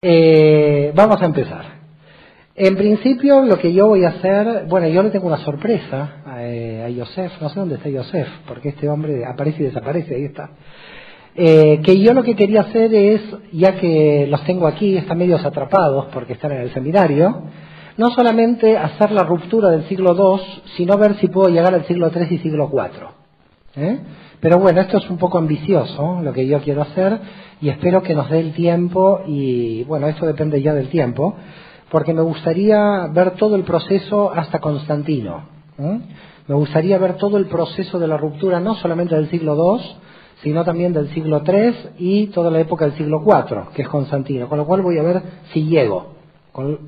Eh, vamos a empezar. En principio, lo que yo voy a hacer, bueno, yo le tengo una sorpresa a, eh, a Yosef, no sé dónde está Yosef, porque este hombre aparece y desaparece, ahí está. Eh, que yo lo que quería hacer es, ya que los tengo aquí, están medios atrapados porque están en el seminario, no solamente hacer la ruptura del siglo II, sino ver si puedo llegar al siglo III y siglo IV. Pero bueno, esto es un poco ambicioso, lo que yo quiero hacer, y espero que nos dé el tiempo, y bueno, esto depende ya del tiempo, porque me gustaría ver todo el proceso hasta Constantino. Me gustaría ver todo el proceso de la ruptura, no solamente del siglo II, sino también del siglo III y toda la época del siglo IV, que es Constantino, con lo cual voy a ver si llego.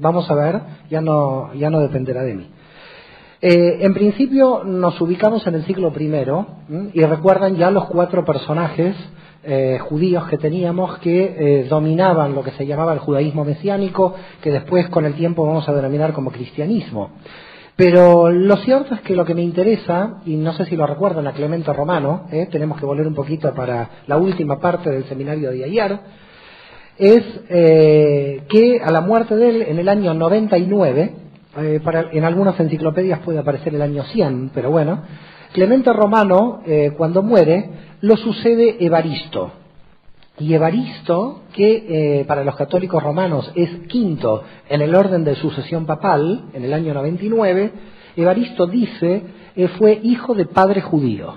Vamos a ver, ya no, ya no dependerá de mí. Eh, en principio nos ubicamos en el siglo I y recuerdan ya los cuatro personajes eh, judíos que teníamos que eh, dominaban lo que se llamaba el judaísmo mesiánico, que después con el tiempo vamos a denominar como cristianismo. Pero lo cierto es que lo que me interesa, y no sé si lo recuerdan a Clemente Romano, tenemos que volver un poquito para la última parte del seminario de ayer, es que a la muerte de él en el año 99, eh, en algunas enciclopedias puede aparecer el año 100, pero bueno, Clemente Romano, eh, cuando muere, lo sucede Evaristo. Y Evaristo, que eh, para los católicos romanos es quinto en el orden de sucesión papal, en el año 99, Evaristo dice eh, fue hijo de padre judío.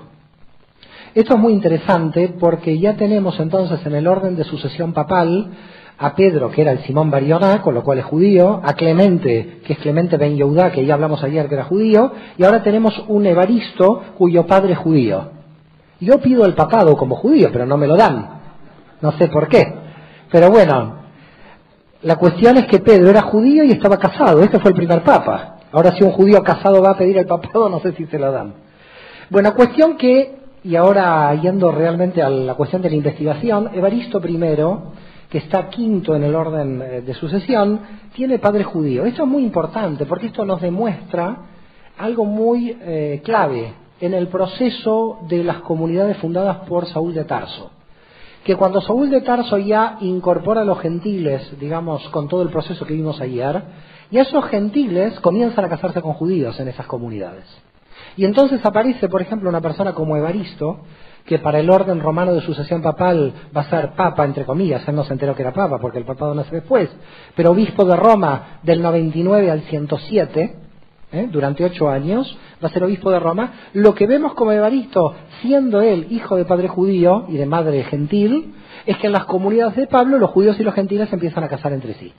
Esto es muy interesante porque ya tenemos entonces en el orden de sucesión papal a Pedro, que era el Simón Barioná, con lo cual es judío, a Clemente, que es Clemente Ben Yehuda, que ya hablamos ayer que era judío, y ahora tenemos un Evaristo cuyo padre es judío. Yo pido el papado como judío, pero no me lo dan. No sé por qué. Pero bueno, la cuestión es que Pedro era judío y estaba casado. Este fue el primer papa. Ahora si un judío casado va a pedir el papado, no sé si se lo dan. Bueno, cuestión que, y ahora yendo realmente a la cuestión de la investigación, Evaristo I, que está quinto en el orden eh, de sucesión, tiene padre judío. Esto es muy importante porque esto nos demuestra algo muy eh, clave en el proceso de las comunidades fundadas por Saúl de Tarso que cuando Saúl de Tarso ya incorpora a los gentiles, digamos, con todo el proceso que vimos ayer, ya esos gentiles comienzan a casarse con judíos en esas comunidades. Y entonces aparece, por ejemplo, una persona como Evaristo, que para el orden romano de sucesión papal va a ser papa, entre comillas, él no se enteró que era papa porque el papado nace después, pero obispo de Roma del 99 al 107, ¿eh? durante ocho años, va a ser obispo de Roma, lo que vemos como Evaristo, siendo él hijo de padre judío y de madre gentil, es que en las comunidades de Pablo los judíos y los gentiles empiezan a casar entre sí.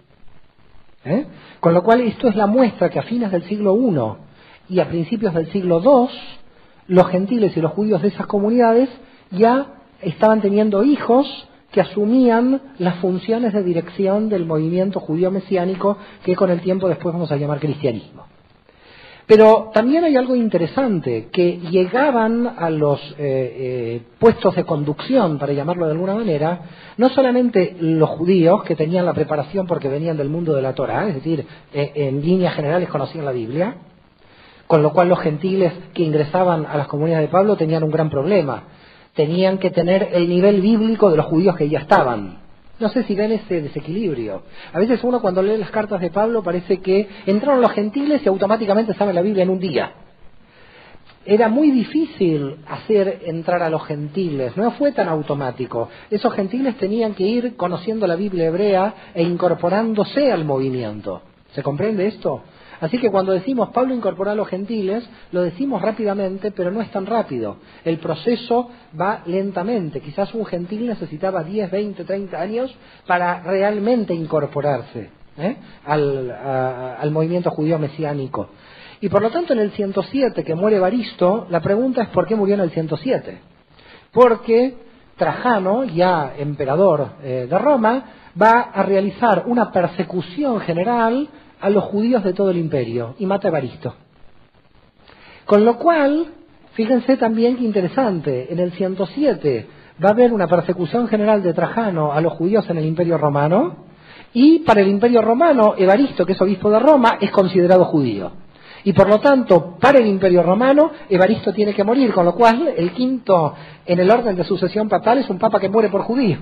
¿Eh? Con lo cual esto es la muestra que a fines del siglo I y a principios del siglo II, los gentiles y los judíos de esas comunidades ya estaban teniendo hijos que asumían las funciones de dirección del movimiento judío mesiánico que con el tiempo después vamos a llamar cristianismo. Pero también hay algo interesante, que llegaban a los eh, eh, puestos de conducción, para llamarlo de alguna manera, no solamente los judíos que tenían la preparación porque venían del mundo de la Torah, es decir, eh, en líneas generales conocían la Biblia, con lo cual los gentiles que ingresaban a las comunidades de Pablo tenían un gran problema. Tenían que tener el nivel bíblico de los judíos que ya estaban. No sé si ven ese desequilibrio. A veces uno cuando lee las cartas de Pablo parece que entraron los gentiles y automáticamente sabe la Biblia en un día. Era muy difícil hacer entrar a los gentiles, no fue tan automático. Esos gentiles tenían que ir conociendo la Biblia hebrea e incorporándose al movimiento. ¿Se comprende esto? Así que cuando decimos Pablo incorporó a los gentiles, lo decimos rápidamente, pero no es tan rápido. El proceso va lentamente. Quizás un gentil necesitaba 10, 20, 30 años para realmente incorporarse ¿eh? al, al movimiento judío mesiánico. Y por lo tanto, en el 107, que muere Baristo, la pregunta es ¿por qué murió en el 107? Porque Trajano, ya emperador eh, de Roma, va a realizar una persecución general a los judíos de todo el imperio y mata a Evaristo. Con lo cual, fíjense también que interesante, en el 107 va a haber una persecución general de Trajano a los judíos en el imperio romano y para el imperio romano Evaristo, que es obispo de Roma, es considerado judío. Y por lo tanto, para el imperio romano, Evaristo tiene que morir, con lo cual el quinto en el orden de sucesión papal es un papa que muere por judío,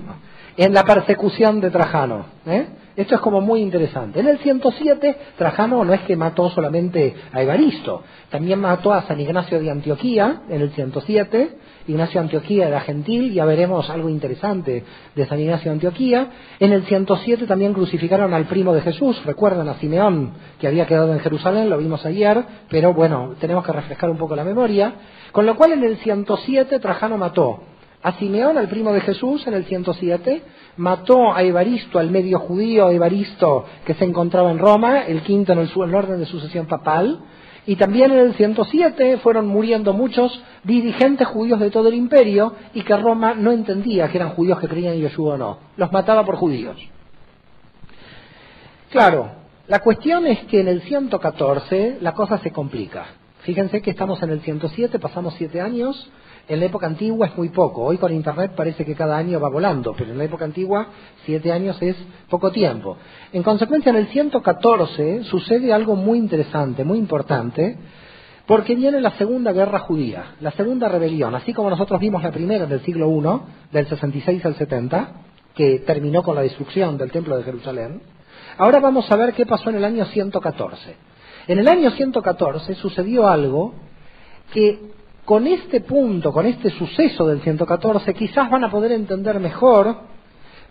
en la persecución de Trajano. ¿eh? Esto es como muy interesante. En el 107, Trajano no es que mató solamente a Evaristo, también mató a San Ignacio de Antioquía en el 107. Ignacio de Antioquía era gentil, ya veremos algo interesante de San Ignacio de Antioquía. En el 107 también crucificaron al primo de Jesús, recuerdan a Simeón, que había quedado en Jerusalén, lo vimos ayer, pero bueno, tenemos que refrescar un poco la memoria. Con lo cual en el 107 Trajano mató a Simeón, al primo de Jesús, en el 107, mató a Evaristo, al medio judío Evaristo que se encontraba en Roma, el quinto en el, orden de sucesión papal, y también en el 107 fueron muriendo muchos dirigentes judíos de todo el imperio y que Roma no entendía que eran judíos que creían en Yeshua o no. Los mataba por judíos. Claro, la cuestión es que en el 114 la cosa se complica. Fíjense que estamos en el 107, pasamos siete años, en la época antigua es muy poco. Hoy con Internet parece que cada año va volando, pero en la época antigua siete años es poco tiempo. En consecuencia, en el 114 sucede algo muy interesante, muy importante, porque viene la Segunda Guerra Judía, la Segunda Rebelión, así como nosotros vimos la primera del siglo I, del 66 al 70, que terminó con la destrucción del Templo de Jerusalén. Ahora vamos a ver qué pasó en el año 114. En el año 114 sucedió algo que con este punto, con este suceso del 114, quizás van a poder entender mejor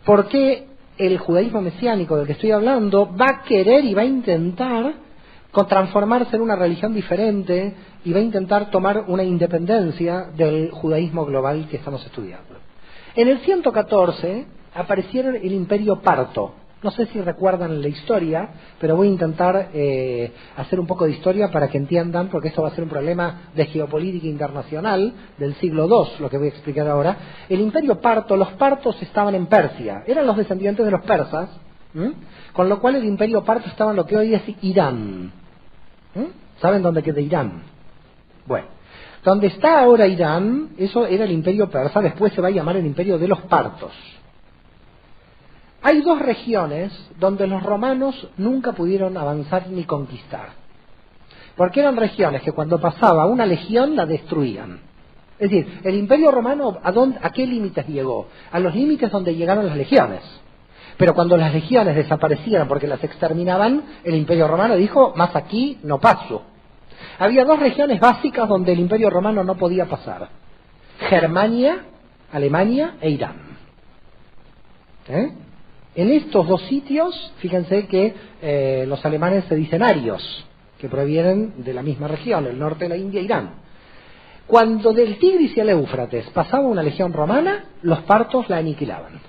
por qué el judaísmo mesiánico del que estoy hablando va a querer y va a intentar transformarse en una religión diferente y va a intentar tomar una independencia del judaísmo global que estamos estudiando. En el 114 aparecieron el imperio parto, no sé si recuerdan la historia, pero voy a intentar eh, hacer un poco de historia para que entiendan, porque esto va a ser un problema de geopolítica internacional del siglo II, lo que voy a explicar ahora. El imperio parto, los partos estaban en Persia, eran los descendientes de los persas, con lo cual el imperio parto estaba en lo que hoy es Irán. ¿Saben dónde queda Irán? Bueno, donde está ahora Irán, eso era el imperio persa, después se va a llamar el imperio de los partos. Hay dos regiones donde los romanos nunca pudieron avanzar ni conquistar. Porque eran regiones que cuando pasaba una legión la destruían. Es decir, el imperio romano ¿a, a qué límites llegó? A los límites donde llegaron las legiones. Pero cuando las legiones desaparecieron porque las exterminaban, el imperio romano dijo, más aquí no paso. Había dos regiones básicas donde el imperio romano no podía pasar. Germania, Alemania e Irán. ¿Eh? En estos dos sitios, fíjense que eh, los alemanes se dicen arios, que provienen de la misma región, el norte de la India, Irán. Cuando del Tigris y el Éufrates pasaba una legión romana, los partos la aniquilaban.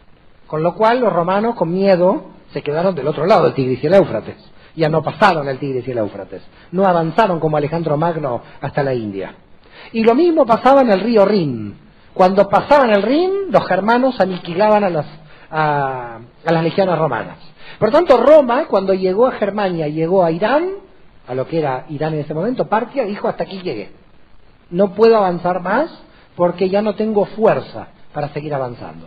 Con lo cual los romanos, con miedo, se quedaron del otro lado del Tigris y el Éufrates. Ya no pasaron el Tigris y el Éufrates. No avanzaron como Alejandro Magno hasta la India. Y lo mismo pasaba en el río Rin. Cuando pasaban el Rin, los germanos aniquilaban a las a, las legiones romanas. Por tanto, Roma, cuando llegó a Germania, llegó a Irán, a lo que era Irán en ese momento, Partia, dijo hasta aquí llegué. No puedo avanzar más porque ya no tengo fuerza para seguir avanzando.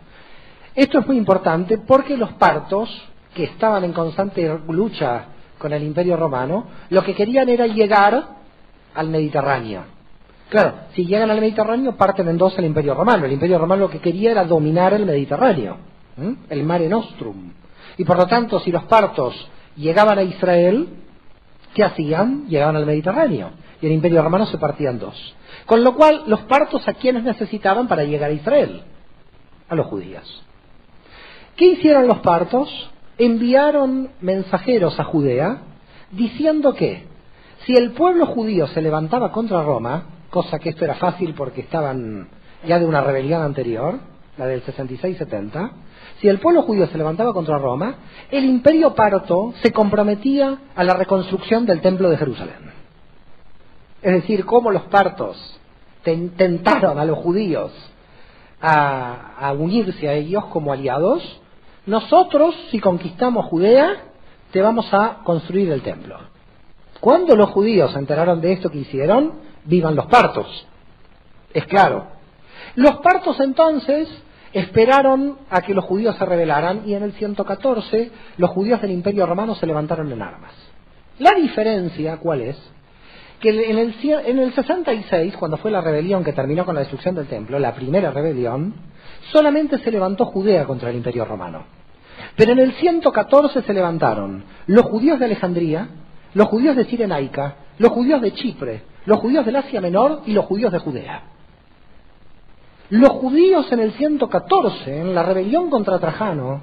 Esto es muy importante porque los partos, que estaban en constante lucha con el imperio romano, lo que querían era llegar al Mediterráneo. Claro, si llegan al Mediterráneo parten en dos el imperio romano. El imperio romano lo que quería era dominar el Mediterráneo el Mare Nostrum. Y por lo tanto, si los partos llegaban a Israel, ¿qué hacían? Llegaban al Mediterráneo. Y el imperio romano se partía en dos. Con lo cual, los partos a quienes necesitaban para llegar a Israel? A los judíos. ¿Qué hicieron los partos? Enviaron mensajeros a Judea diciendo que si el pueblo judío se levantaba contra Roma, cosa que esto era fácil porque estaban ya de una rebelión anterior, la del 66-70, si el pueblo judío se levantaba contra Roma, el imperio parto se comprometía a la reconstrucción del templo de Jerusalén. Es decir, cómo los partos tentaron a los judíos a, unirse a ellos como aliados, nosotros, si conquistamos Judea, te vamos a construir el templo. Cuando los judíos se enteraron de esto que hicieron, vivan los partos. Es claro. Los partos entonces esperaron a que los judíos se rebelaran y en el 114 los judíos del Imperio Romano se levantaron en armas. La diferencia, ¿cuál es? Que en el, en el 66, cuando fue la rebelión que terminó con la destrucción del templo, la primera rebelión, solamente se levantó Judea contra el Imperio Romano. Pero en el 114 se levantaron los judíos de Alejandría, los judíos de Cirenaica, los judíos de Chipre, los judíos del Asia Menor y los judíos de Judea. Los judíos en el 114, en la rebelión contra Trajano,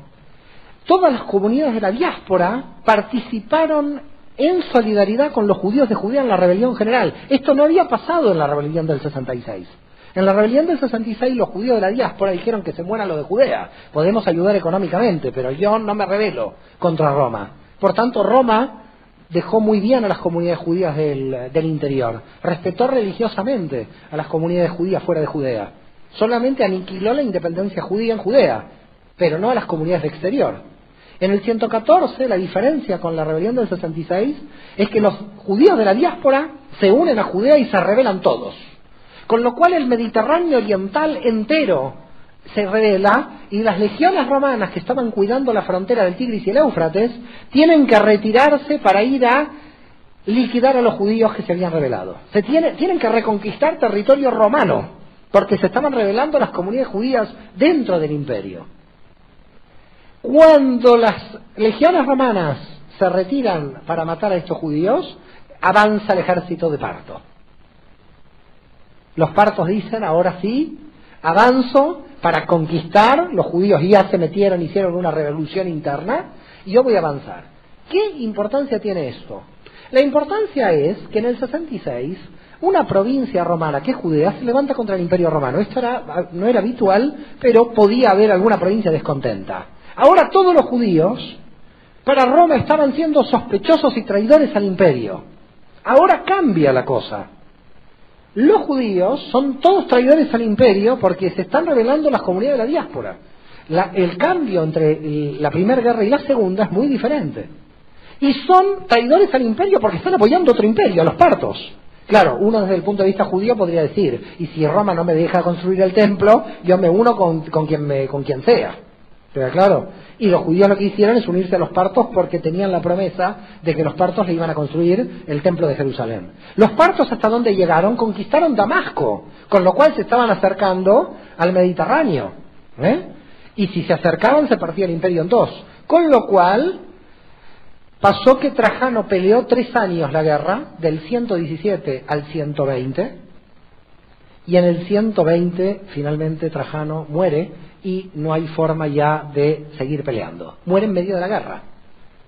todas las comunidades de la diáspora participaron en solidaridad con los judíos de Judea en la rebelión general. Esto no había pasado en la rebelión del 66. En la rebelión del 66 los judíos de la diáspora dijeron que se muera lo de Judea. Podemos ayudar económicamente, pero yo no me rebelo contra Roma. Por tanto, Roma dejó muy bien a las comunidades judías del, del interior. Respetó religiosamente a las comunidades judías fuera de Judea. Solamente aniquiló la independencia judía en Judea, pero no a las comunidades de exterior. En el 114, la diferencia con la rebelión del 66 es que los judíos de la diáspora se unen a Judea y se rebelan todos. Con lo cual el Mediterráneo oriental entero se revela y las legiones romanas que estaban cuidando la frontera del Tigris y el Éufrates tienen que retirarse para ir a liquidar a los judíos que se habían rebelado. Se tienen que reconquistar territorio romano porque se estaban rebelando las comunidades judías dentro del imperio. Cuando las legiones romanas se retiran para matar a estos judíos, avanza el ejército de Parto. Los partos dicen, ahora sí, avanzo para conquistar, los judíos ya se metieron, hicieron una revolución interna, y yo voy a avanzar. ¿Qué importancia tiene esto? La importancia es que en el 66 una provincia romana que es Judea se levanta contra el imperio romano. Esto era, no era habitual, pero podía haber alguna provincia descontenta. Ahora todos los judíos para Roma estaban siendo sospechosos y traidores al imperio. Ahora cambia la cosa. Los judíos son todos traidores al imperio porque se están revelando las comunidades de la diáspora. el cambio entre la primera guerra y la segunda es muy diferente. Y son traidores al imperio porque están apoyando otro imperio, a los partos. Claro, uno desde el punto de vista judío podría decir, y si Roma no me deja construir el templo, yo me uno con, quien, me, con quien sea. Pero claro, y los judíos lo que hicieron es unirse a los partos porque tenían la promesa de que los partos le iban a construir el templo de Jerusalén. Los partos hasta donde llegaron conquistaron Damasco, con lo cual se estaban acercando al Mediterráneo. ¿eh? Y si se acercaban se partía el imperio en dos. Con lo cual pasó que Trajano peleó tres años la guerra, del 117 al 120, y en el 120 finalmente Trajano muere y no hay forma ya de seguir peleando. Muere en medio de la guerra.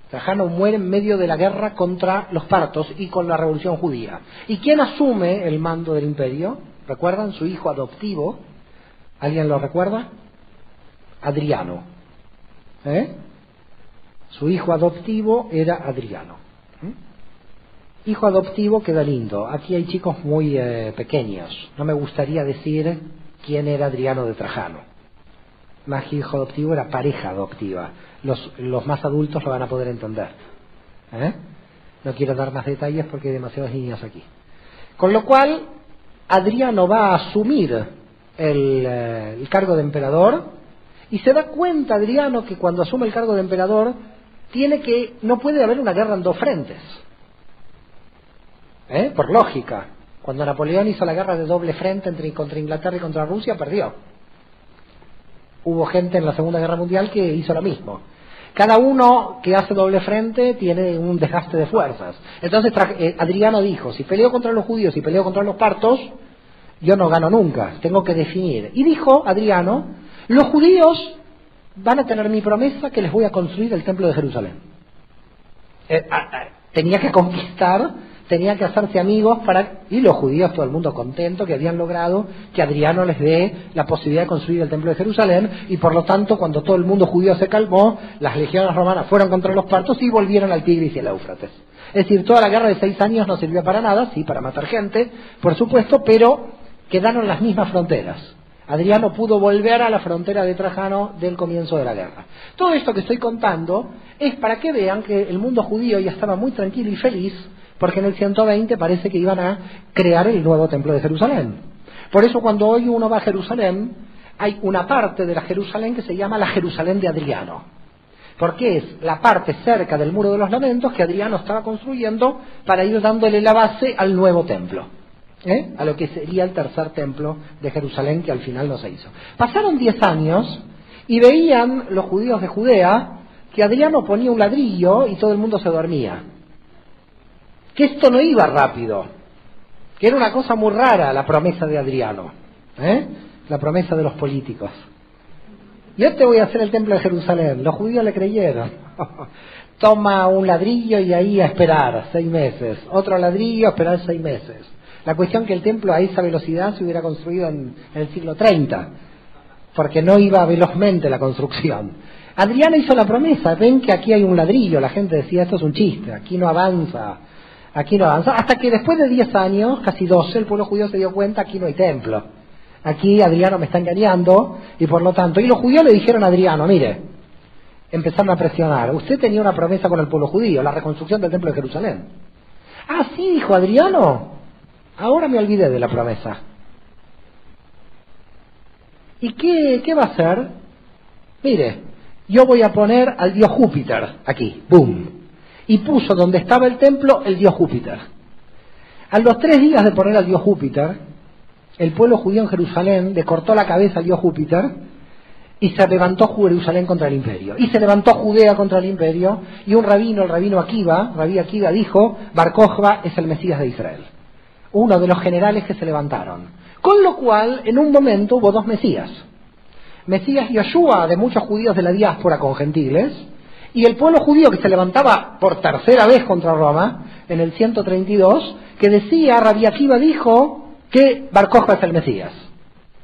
Trajano muere en medio de la guerra contra los partos y con la revolución judía. ¿Y quién asume el mando del imperio? ¿Recuerdan? Su hijo adoptivo. ¿Alguien lo recuerda? Adriano. ¿Eh? Su hijo adoptivo era Adriano. ¿Mm? Hijo adoptivo queda lindo. Aquí hay chicos muy eh, pequeños. No me gustaría decir quién era Adriano de Trajano más que hijo adoptivo era pareja adoptiva. Los, los más adultos lo van a poder entender. ¿eh? No quiero dar más detalles porque hay demasiados niños aquí. Con lo cual, Adriano va a asumir el, eh, el cargo de emperador y se da cuenta Adriano que cuando asume el cargo de emperador tiene que no puede haber una guerra en dos frentes. ¿Eh? Por lógica. Cuando Napoleón hizo la guerra de doble frente entre, contra Inglaterra y contra Rusia, perdió hubo gente en la Segunda Guerra Mundial que hizo lo mismo. Cada uno que hace doble frente tiene un desgaste de fuerzas. Entonces eh, Adriano dijo, si peleo contra los judíos y peleo contra los partos, yo no gano nunca, tengo que definir. Y dijo Adriano, los judíos van a tener mi promesa que les voy a construir el templo de Jerusalén. Eh, tenía que conquistar tenía que hacerse amigos para, y los judíos, todo el mundo contento que habían logrado que Adriano les dé la posibilidad de construir el templo de Jerusalén, y por lo tanto, cuando todo el mundo judío se calmó, las legiones romanas fueron contra los partos y volvieron al Tigris y al Éufrates. Es decir, toda la guerra de seis años no sirvió para nada, sí, para matar gente, por supuesto, pero quedaron las mismas fronteras. Adriano pudo volver a la frontera de Trajano del comienzo de la guerra. Todo esto que estoy contando es para que vean que el mundo judío ya estaba muy tranquilo y feliz porque en el 120 parece que iban a crear el nuevo templo de Jerusalén. Por eso cuando hoy uno va a Jerusalén, hay una parte de la Jerusalén que se llama la Jerusalén de Adriano, porque es la parte cerca del muro de los lamentos que Adriano estaba construyendo para ir dándole la base al nuevo templo. ¿Eh? a lo que sería el tercer templo de Jerusalén que al final no se hizo. Pasaron diez años y veían los judíos de Judea que Adriano ponía un ladrillo y todo el mundo se dormía. Que esto no iba rápido, que era una cosa muy rara la promesa de Adriano, ¿eh? la promesa de los políticos. Yo te voy a hacer el templo de Jerusalén. Los judíos le creyeron. Toma un ladrillo y ahí a esperar seis meses. Otro ladrillo esperar seis meses. La cuestión que el templo a esa velocidad se hubiera construido en, el siglo 30, porque no iba velozmente la construcción. Adriano hizo la promesa, ven que aquí hay un ladrillo, la gente decía esto es un chiste, aquí no avanza, aquí no avanza, hasta que después de 10 años, casi 12, el pueblo judío se dio cuenta aquí no hay templo aquí Adriano me está engañando y por lo tanto, y los judíos le dijeron a Adriano, mire, empezaron a presionar, usted tenía una promesa con el pueblo judío, la reconstrucción del templo de Jerusalén. Ah, sí, dijo Adriano, ahora me olvidé de la promesa. ¿Y qué, qué va a hacer? Mire, yo voy a poner al dios Júpiter aquí, boom. Y puso donde estaba el templo el dios Júpiter. A los tres días de poner al dios Júpiter, el pueblo judío en Jerusalén le cortó la cabeza al dios Júpiter y se levantó Jerusalén contra el imperio. Y se levantó Judea contra el imperio y un rabino, el rabino Akiva, rabí Akiva dijo, Bar es el Mesías de Israel. Uno de los generales que se levantaron. Con lo cual, en un momento hubo dos Mesías. Mesías Yoshua de muchos judíos de la diáspora con gentiles, y el pueblo judío que se levantaba por tercera vez contra Roma, en el 132, que decía, Rabí Akiva dijo, que Bar es el Mesías.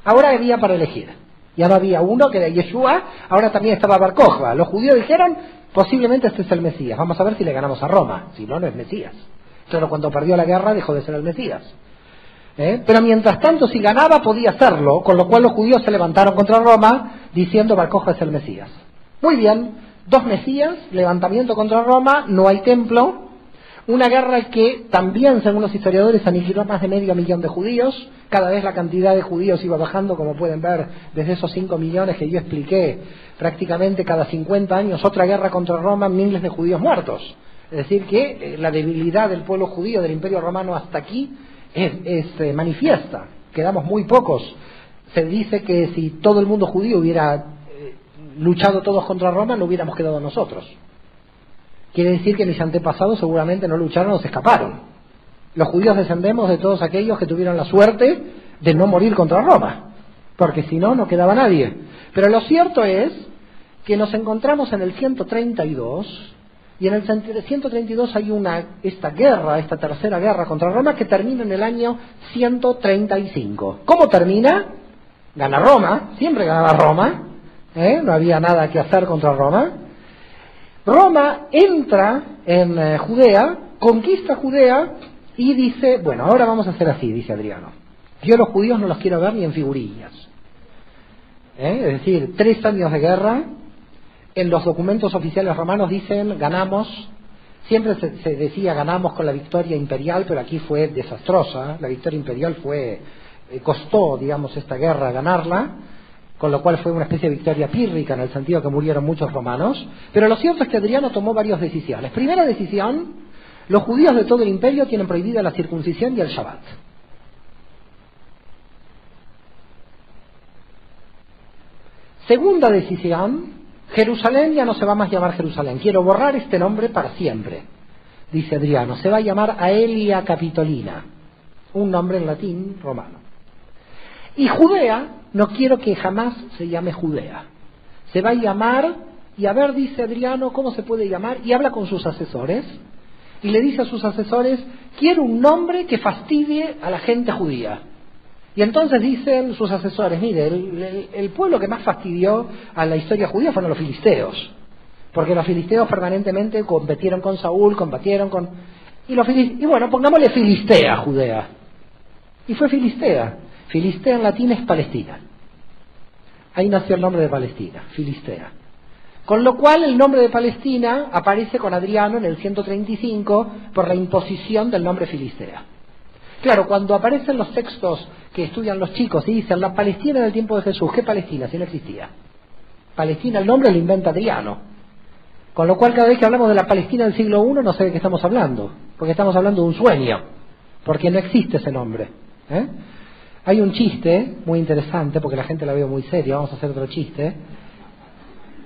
Ahora había para elegir. Ya no había uno que era Yeshua, ahora también estaba Bar Los judíos dijeron, posiblemente este es el Mesías. Vamos a ver si le ganamos a Roma. Si no, no es Mesías. Pero cuando perdió la guerra dejó de ser el Mesías. ¿Eh? Pero mientras tanto, si ganaba, podía hacerlo, con lo cual los judíos se levantaron contra Roma diciendo Bar es el Mesías. Muy bien, dos Mesías, levantamiento contra Roma, no hay templo, una guerra que también, según los historiadores, aniquiló más de medio millón de judíos. Cada vez la cantidad de judíos iba bajando, como pueden ver, desde esos 5 millones que yo expliqué, prácticamente cada 50 años, otra guerra contra Roma, miles de judíos muertos. Es decir, que eh, la debilidad del pueblo judío del Imperio Romano hasta aquí es, eh, manifiesta. Quedamos muy pocos. Se dice que si todo el mundo judío hubiera eh, luchado todos contra Roma, no hubiéramos quedado nosotros. Quiere decir que mis antepasados seguramente no lucharon o se escaparon. Los judíos descendemos de todos aquellos que tuvieron la suerte de no morir contra Roma, porque si no, no quedaba nadie. Pero lo cierto es que nos encontramos en el 132 y en el 132 hay una esta guerra, esta tercera guerra contra Roma que termina en el año 135. ¿Cómo termina? Gana Roma, siempre ganaba Roma, ¿eh? no había nada que hacer contra Roma. Roma entra en eh, Judea, conquista Judea y dice, bueno, ahora vamos a hacer así, dice Adriano. Yo los judíos no los quiero ver ni en figurillas. ¿Eh? Es decir, tres años de guerra, en los documentos oficiales romanos dicen ganamos, siempre se, decía ganamos con la victoria imperial, pero aquí fue desastrosa, la victoria imperial fue, eh, costó, digamos, esta guerra ganarla, con lo cual fue una especie de victoria pírrica en el sentido que murieron muchos romanos. Pero lo cierto es que Adriano tomó varias decisiones. Primera decisión, los judíos de todo el imperio tienen prohibida la circuncisión y el Shabbat. Segunda decisión, Jerusalén ya no se va más a llamar Jerusalén. Quiero borrar este nombre para siempre, dice Adriano. Se va a llamar Aelia Capitolina, un nombre en latín romano. Y Judea no quiero que jamás se llame Judea. Se va a llamar, y a ver, dice Adriano, ¿cómo se puede llamar? Y habla con sus asesores, y le dice a sus asesores, quiero un nombre que fastidie a la gente judía. Y entonces dicen sus asesores, mire, el, pueblo que más fastidió a la historia judía fueron los filisteos, porque los filisteos permanentemente competieron con Saúl, combatieron con... Y, y bueno, pongámosle Filistea, Judea. Y fue Filistea. Filistea en latín es Palestina. Ahí nació el nombre de Palestina, Filistea. Con lo cual el nombre de Palestina aparece con Adriano en el 135 por la imposición del nombre Filistea. Claro, cuando aparecen los textos que estudian los chicos y dicen la Palestina del tiempo de Jesús, ¿qué Palestina? Si no existía. Palestina, el nombre lo inventa Adriano. Con lo cual cada vez que hablamos de la Palestina del siglo I no sé de qué estamos hablando, porque estamos hablando de un sueño, porque no existe ese nombre. ¿eh? Hay un chiste muy interesante, porque la gente la veo muy seria, vamos a hacer otro chiste.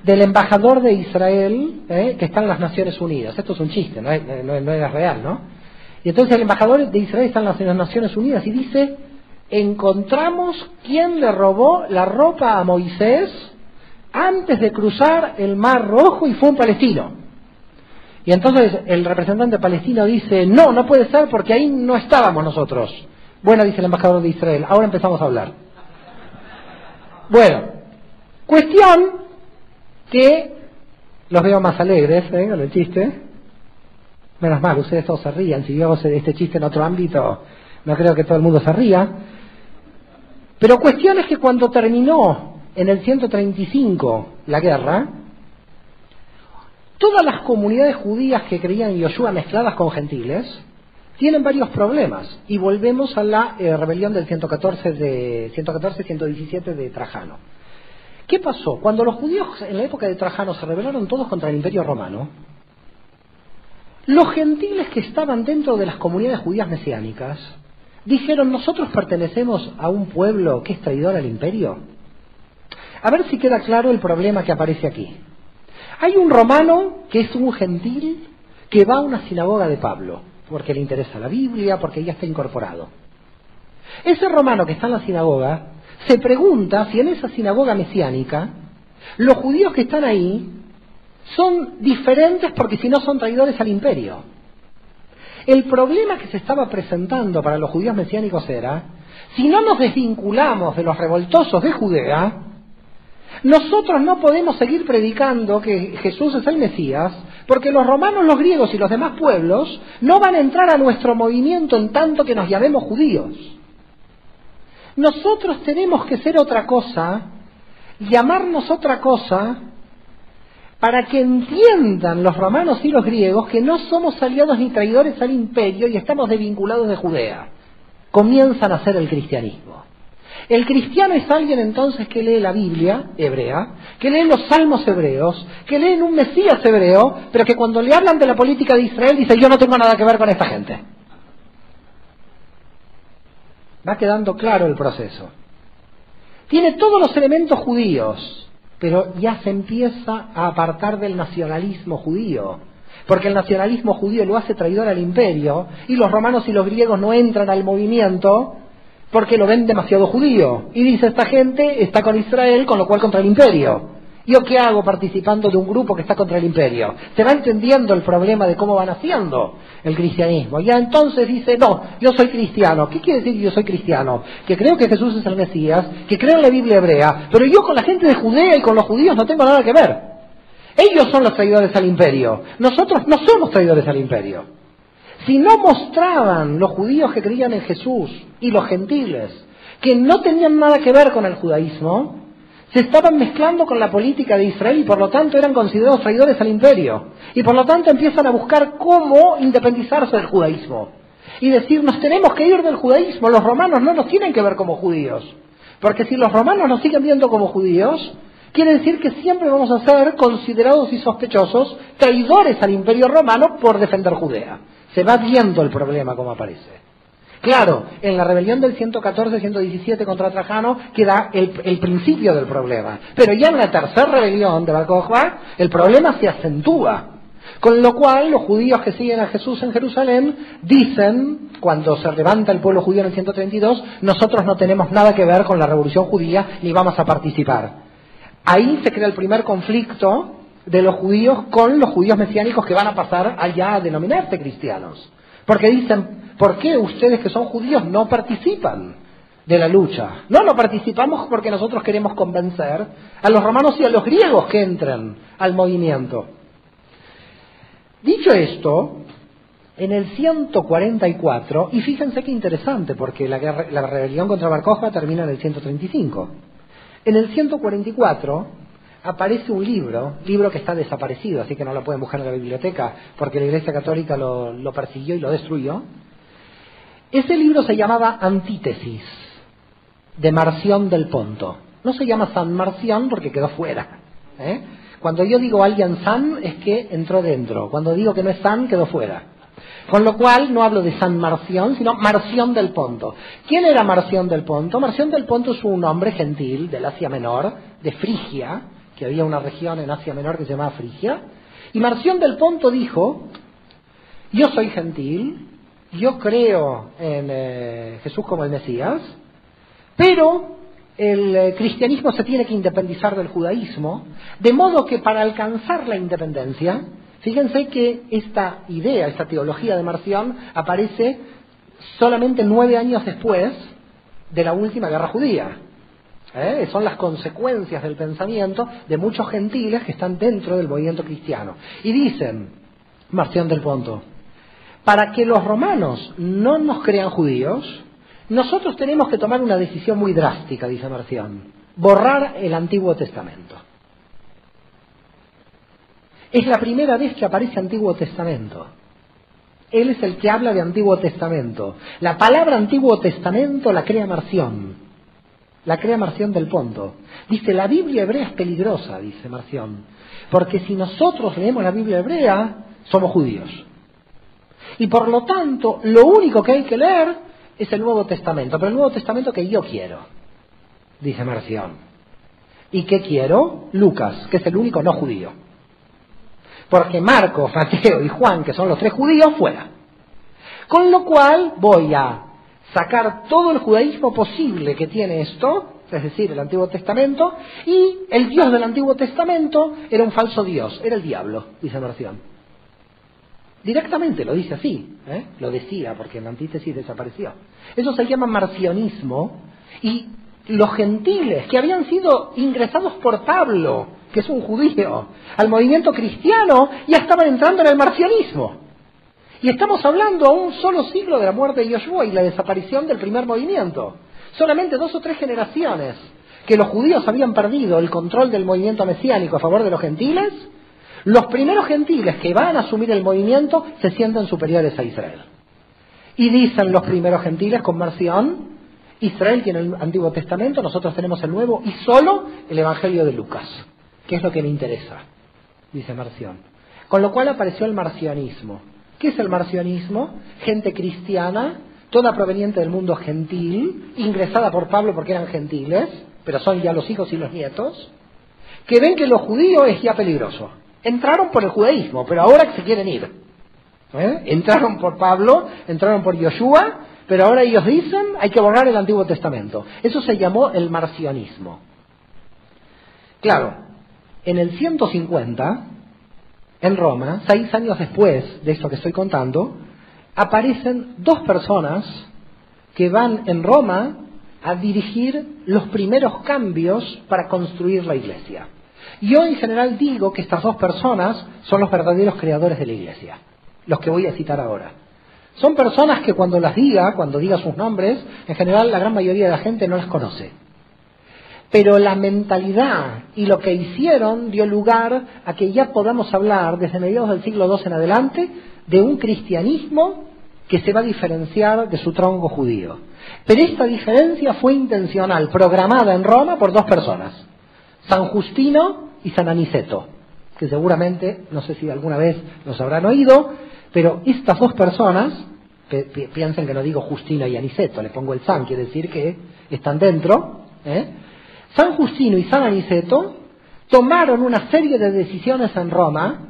del embajador de Israel ¿eh? que está en las Naciones Unidas. Esto es un chiste, no es, no, no es real, ¿no? Y entonces el embajador de Israel está en las Naciones Unidas y dice, encontramos quién le robó la ropa a Moisés antes de cruzar el Mar Rojo y fue un palestino. Y entonces el representante palestino dice, no, no puede ser porque ahí no estábamos nosotros. Bueno, dice el embajador de Israel, ahora empezamos a hablar. Bueno, cuestión que los veo más alegres, ¿eh? El chiste. Menos mal, ustedes todos se rían. Si yo este chiste en otro ámbito, no creo que todo el mundo se ría. Pero cuestión es que cuando terminó en el 135 la guerra, todas las comunidades judías que creían en Yoshua mezcladas con gentiles tienen varios problemas. Y volvemos a la eh, rebelión del 114 de 114-117 de Trajano. ¿Qué pasó? Cuando los judíos en la época de Trajano se rebelaron todos contra el Imperio Romano, los gentiles que estaban dentro de las comunidades judías mesiánicas dijeron, nosotros pertenecemos a un pueblo que es traidor al imperio. A ver si queda claro el problema que aparece aquí. Hay un romano que es un gentil que va a una sinagoga de Pablo, porque le interesa la Biblia, porque ya está incorporado. Ese romano que está en la sinagoga se pregunta si en esa sinagoga mesiánica los judíos que están ahí son diferentes porque si no son traidores al imperio. El problema que se estaba presentando para los judíos mesiánicos era, si no nos desvinculamos de los revoltosos de Judea, nosotros no podemos seguir predicando que Jesús es el Mesías, porque los romanos, los griegos y los demás pueblos no van a entrar a nuestro movimiento en tanto que nos llamemos judíos. Nosotros tenemos que ser otra cosa, llamarnos otra cosa, para que entiendan los romanos y los griegos que no somos aliados ni traidores al imperio y estamos desvinculados de Judea. Comienzan a hacer el cristianismo. El cristiano es alguien entonces que lee la Biblia hebrea, que lee los salmos hebreos, que lee un Mesías hebreo, pero que cuando le hablan de la política de Israel dice yo no tengo nada que ver con esta gente. Va quedando claro el proceso. Tiene todos los elementos judíos, pero ya se empieza a apartar del nacionalismo judío, porque el nacionalismo judío lo hace traidor al imperio y los romanos y los griegos no entran al movimiento porque lo ven demasiado judío. Y dice, esta gente está con Israel, con lo cual contra el imperio. ¿Yo qué hago participando de un grupo que está contra el imperio? Se va entendiendo el problema de cómo van haciendo el cristianismo. Ya entonces dice, no, yo soy cristiano. ¿Qué quiere decir yo soy cristiano? Que creo que Jesús es el Mesías, que creo en la Biblia hebrea, pero yo con la gente de Judea y con los judíos no tengo nada que ver. Ellos son los traidores al imperio. Nosotros no somos traidores al imperio. Si no mostraban los judíos que creían en Jesús y los gentiles que no tenían nada que ver con el judaísmo, se estaban mezclando con la política de Israel y por lo tanto eran considerados traidores al imperio. Y por lo tanto empiezan a buscar cómo independizarse del judaísmo. Y decir, nos tenemos que ir del judaísmo, los romanos no nos tienen que ver como judíos. Porque si los romanos nos siguen viendo como judíos, quiere decir que siempre vamos a ser considerados y sospechosos traidores al imperio romano por defender Judea. Se va viendo el problema como aparece. Claro, en la rebelión del 114-117 contra Trajano queda el, principio del problema. Pero ya en la tercera rebelión de Bar el problema se acentúa. Con lo cual, los judíos que siguen a Jesús en Jerusalén dicen, cuando se levanta el pueblo judío en el 132, nosotros no tenemos nada que ver con la revolución judía ni vamos a participar. Ahí se crea el primer conflicto de los judíos con los judíos mesiánicos que van a pasar allá a denominarse cristianos. Porque dicen, ¿Por qué ustedes que son judíos no participan de la lucha? No, no participamos porque nosotros queremos convencer a los romanos y a los griegos que entren al movimiento. Dicho esto, en el 144, y fíjense qué interesante, porque la, la rebelión contra Bar termina en el 135. En el 144 aparece un libro, libro que está desaparecido, así que no lo pueden buscar en la biblioteca, porque la Iglesia Católica lo persiguió y lo destruyó, ese libro se llamaba Antítesis, de Marción del Ponto. No se llama San Marción porque quedó fuera. ¿eh? Cuando yo digo alguien san es que entró dentro. Cuando digo que no es san, quedó fuera. Con lo cual no hablo de San Marción, sino Marción del Ponto. ¿Quién era Marción del Ponto? Marción del Ponto es un hombre gentil del Asia Menor, de Frigia, que había una región en Asia Menor que se llamaba Frigia, y Marción del Ponto dijo, yo soy gentil, yo creo en eh, Jesús como el Mesías, pero el eh, cristianismo se tiene que independizar del judaísmo, de modo que para alcanzar la independencia, fíjense que esta idea, esta teología de Marción aparece solamente nueve años después de la última guerra judía. ¿eh? Son las consecuencias del pensamiento de muchos gentiles que están dentro del movimiento cristiano. Y dicen, Marción del Ponto, para que los romanos no nos crean judíos, nosotros tenemos que tomar una decisión muy drástica, dice Marción, borrar el Antiguo Testamento. Es la primera vez que aparece Antiguo Testamento. Él es el que habla de Antiguo Testamento. La palabra Antiguo Testamento la crea Marción la crea Marción del Ponto. Dice, la Biblia hebrea es peligrosa, dice Marción, porque si nosotros leemos la Biblia hebrea, somos judíos. Y por lo tanto, lo único que hay que leer es el Nuevo Testamento, pero el Nuevo Testamento que yo quiero, dice Marción. ¿Y qué quiero? Lucas, que es el único no judío. Porque Marcos, Mateo y Juan, que son los tres judíos, fuera. Con lo cual voy a sacar todo el judaísmo posible que tiene esto, es decir, el Antiguo Testamento, y el Dios del Antiguo Testamento era un falso Dios, era el diablo, dice Marción. Directamente lo dice así, ¿eh? lo decía, porque en la antítesis desapareció. Eso se llama marcionismo, y los gentiles que habían sido ingresados por Pablo, que es un judío, al movimiento cristiano, ya estaban entrando en el marcionismo. Y estamos hablando a un solo siglo de la muerte de Yoshua y la desaparición del primer movimiento. Solamente dos o tres generaciones que los judíos habían perdido el control del movimiento mesiánico a favor de los gentiles, los primeros gentiles que van a asumir el movimiento se sienten superiores a Israel. Y dicen los primeros gentiles con Marción, Israel tiene el Antiguo Testamento, nosotros tenemos el Nuevo y solo el Evangelio de Lucas, que es lo que me interesa, dice Marción. Con lo cual apareció el marcionismo. ¿Qué es el marcionismo? Gente cristiana, toda proveniente del mundo gentil, ingresada por Pablo porque eran gentiles, pero son ya los hijos y los nietos, que ven que lo judío es ya peligroso. Entraron por el judaísmo, pero ahora se quieren ir. ¿Eh? Entraron por Pablo, entraron por Yoshua, pero ahora ellos dicen hay que borrar el Antiguo Testamento. Eso se llamó el marcionismo. Claro, en el 150 en Roma, seis años después de esto que estoy contando, aparecen dos personas que van en Roma a dirigir los primeros cambios para construir la iglesia. Yo en general digo que estas dos personas son los verdaderos creadores de la iglesia, los que voy a citar ahora. Son personas que cuando las diga, cuando diga sus nombres, en general la gran mayoría de la gente no las conoce pero la mentalidad y lo que hicieron dio lugar a que ya podamos hablar desde mediados del siglo II en adelante de un cristianismo que se va a diferenciar de su tronco judío. Pero esta diferencia fue intencional, programada en Roma por dos personas, San Justino y San Aniceto, que seguramente, no sé si alguna vez los habrán oído, pero estas dos personas, piensen que no digo Justino y Aniceto, le pongo el San, quiere decir que están dentro, ¿eh? San Justino y San Aniceto tomaron una serie de decisiones en Roma.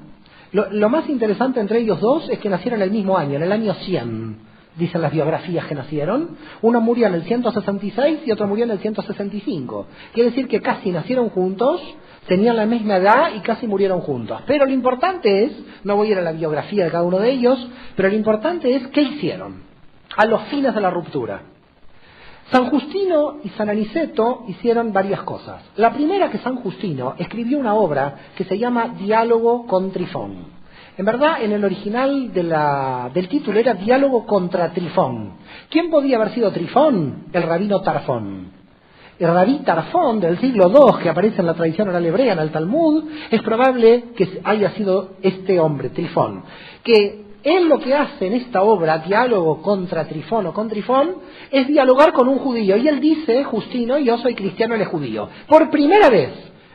Lo, más interesante entre ellos dos es que nacieron el mismo año, en el año 100, dicen las biografías que nacieron. Uno murió en el 166 y otro murió en el 165. Quiere decir que casi nacieron juntos, tenían la misma edad y casi murieron juntos. Pero lo importante es, no voy a ir a la biografía de cada uno de ellos, pero lo importante es qué hicieron a los fines de la ruptura. San Justino y San Aniceto hicieron varias cosas. La primera que San Justino escribió una obra que se llama Diálogo con Trifón. En verdad, en el original del título era Diálogo contra Trifón. ¿Quién podía haber sido Trifón? El rabino Tarfón. El rabí Tarfón del siglo II, que aparece en la tradición oral hebrea, en el Talmud, es probable que haya sido este hombre, Trifón, que él lo que hace en esta obra, diálogo contra Trifón o con Trifón, es dialogar con un judío. Y él dice, Justino, yo soy cristiano, él es judío. Por primera vez,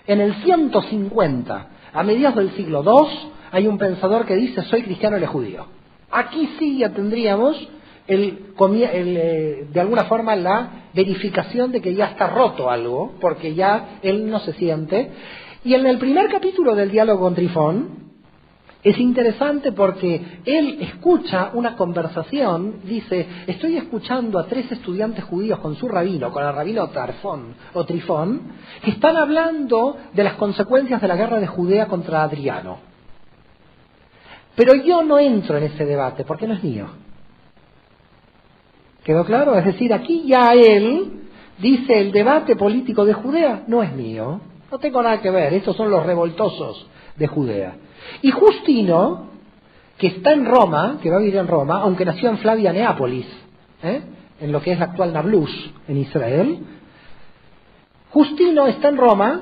en el 150, a mediados del siglo II, hay un pensador que dice, soy cristiano, es judío. Aquí sí ya tendríamos el, eh, de alguna forma la verificación de que ya está roto algo, porque ya él no se siente. Y en el primer capítulo del diálogo con Trifón, es interesante porque él escucha una conversación, dice, estoy escuchando a tres estudiantes judíos con su rabino, con el rabino Tarfón o Trifón, que están hablando de las consecuencias de la guerra de Judea contra Adriano. Pero yo no entro en ese debate porque no es mío. ¿Quedó claro? Es decir, aquí ya él dice el debate político de Judea no es mío, no tengo nada que ver, estos son los revoltosos de Judea. Y Justino, que está en Roma, que va a vivir en Roma, aunque nació en Flavia Neápolis, ¿eh? en lo que es la actual Nablus, en Israel, Justino está en Roma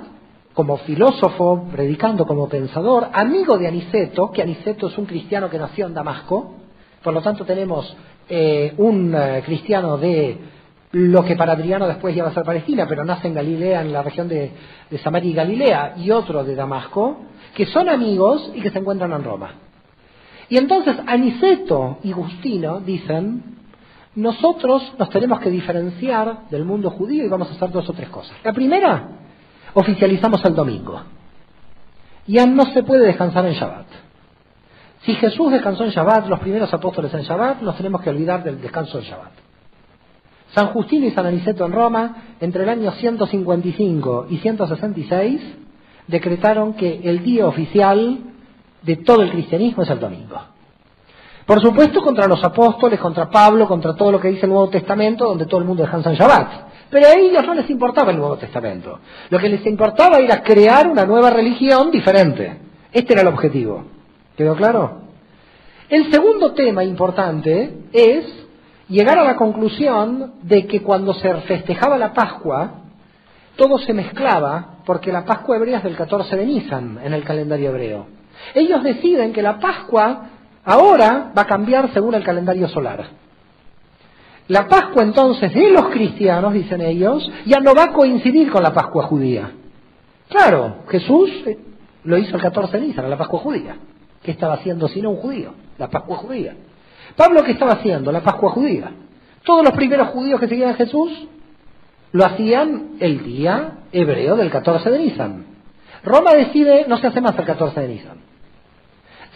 como filósofo, predicando como pensador, amigo de Aniceto, que Aniceto es un cristiano que nació en Damasco, por lo tanto tenemos eh, un eh, cristiano de lo que para Adriano después ya a ser Palestina, pero nace en Galilea, en la región de Samaria y Galilea, y otro de Damasco, que son amigos y que se encuentran en Roma. Y entonces Aniceto y Justino dicen, nosotros nos tenemos que diferenciar del mundo judío y vamos a hacer dos o tres cosas. La primera, oficializamos el domingo. Ya no se puede descansar en Shabbat. Si Jesús descansó en Shabbat, los primeros apóstoles en Shabbat, nos tenemos que olvidar del descanso en Shabbat. San Justino y San Aniceto en Roma, entre el año 155 y 166, decretaron que el día oficial de todo el cristianismo es el domingo. Por supuesto contra los apóstoles, contra Pablo, contra todo lo que dice el Nuevo Testamento, donde todo el mundo descansa en Shabbat. Pero a ellos no les importaba el Nuevo Testamento. Lo que les importaba era crear una nueva religión diferente. Este era el objetivo. ¿Quedó claro? El segundo tema importante es llegar a la conclusión de que cuando se festejaba la Pascua, todo se mezclaba porque la Pascua hebrea es del 14 de Nisan en el calendario hebreo. Ellos deciden que la Pascua ahora va a cambiar según el calendario solar. La Pascua entonces de los cristianos, dicen ellos, ya no va a coincidir con la Pascua judía. Claro, Jesús eh, lo hizo el 14 de Nisan, la Pascua judía. ¿Qué estaba haciendo sino un judío? La Pascua judía. Pablo, ¿qué estaba haciendo? La Pascua judía. Todos los primeros judíos que seguían a Jesús lo hacían el día hebreo del 14 de Nisan. Roma decide, no se hace más el 14 de Nisan.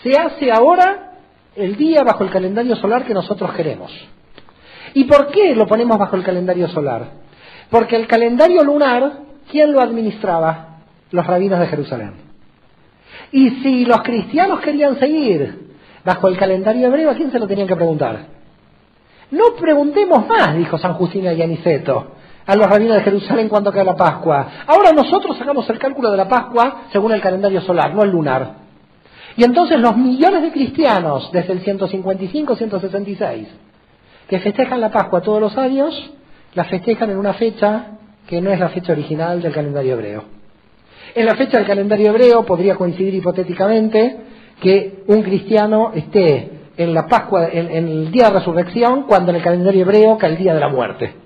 Se hace ahora el día bajo el calendario solar que nosotros queremos. ¿Y por qué lo ponemos bajo el calendario solar? Porque el calendario lunar, ¿quién lo administraba? Los rabinos de Jerusalén. Y si los cristianos querían seguir bajo el calendario hebreo, ¿a quién se lo tenían que preguntar? No preguntemos más, dijo San Justino y Aniceto a los rabinos de Jerusalén cuando cae la Pascua. Ahora nosotros hagamos el cálculo de la Pascua según el calendario solar, no el lunar. Y entonces los millones de cristianos desde el 155-166 que festejan la Pascua todos los años, la festejan en una fecha que no es la fecha original del calendario hebreo. En la fecha del calendario hebreo podría coincidir hipotéticamente que un cristiano esté en la Pascua, en, en el día de resurrección, cuando en el calendario hebreo cae el día de la muerte.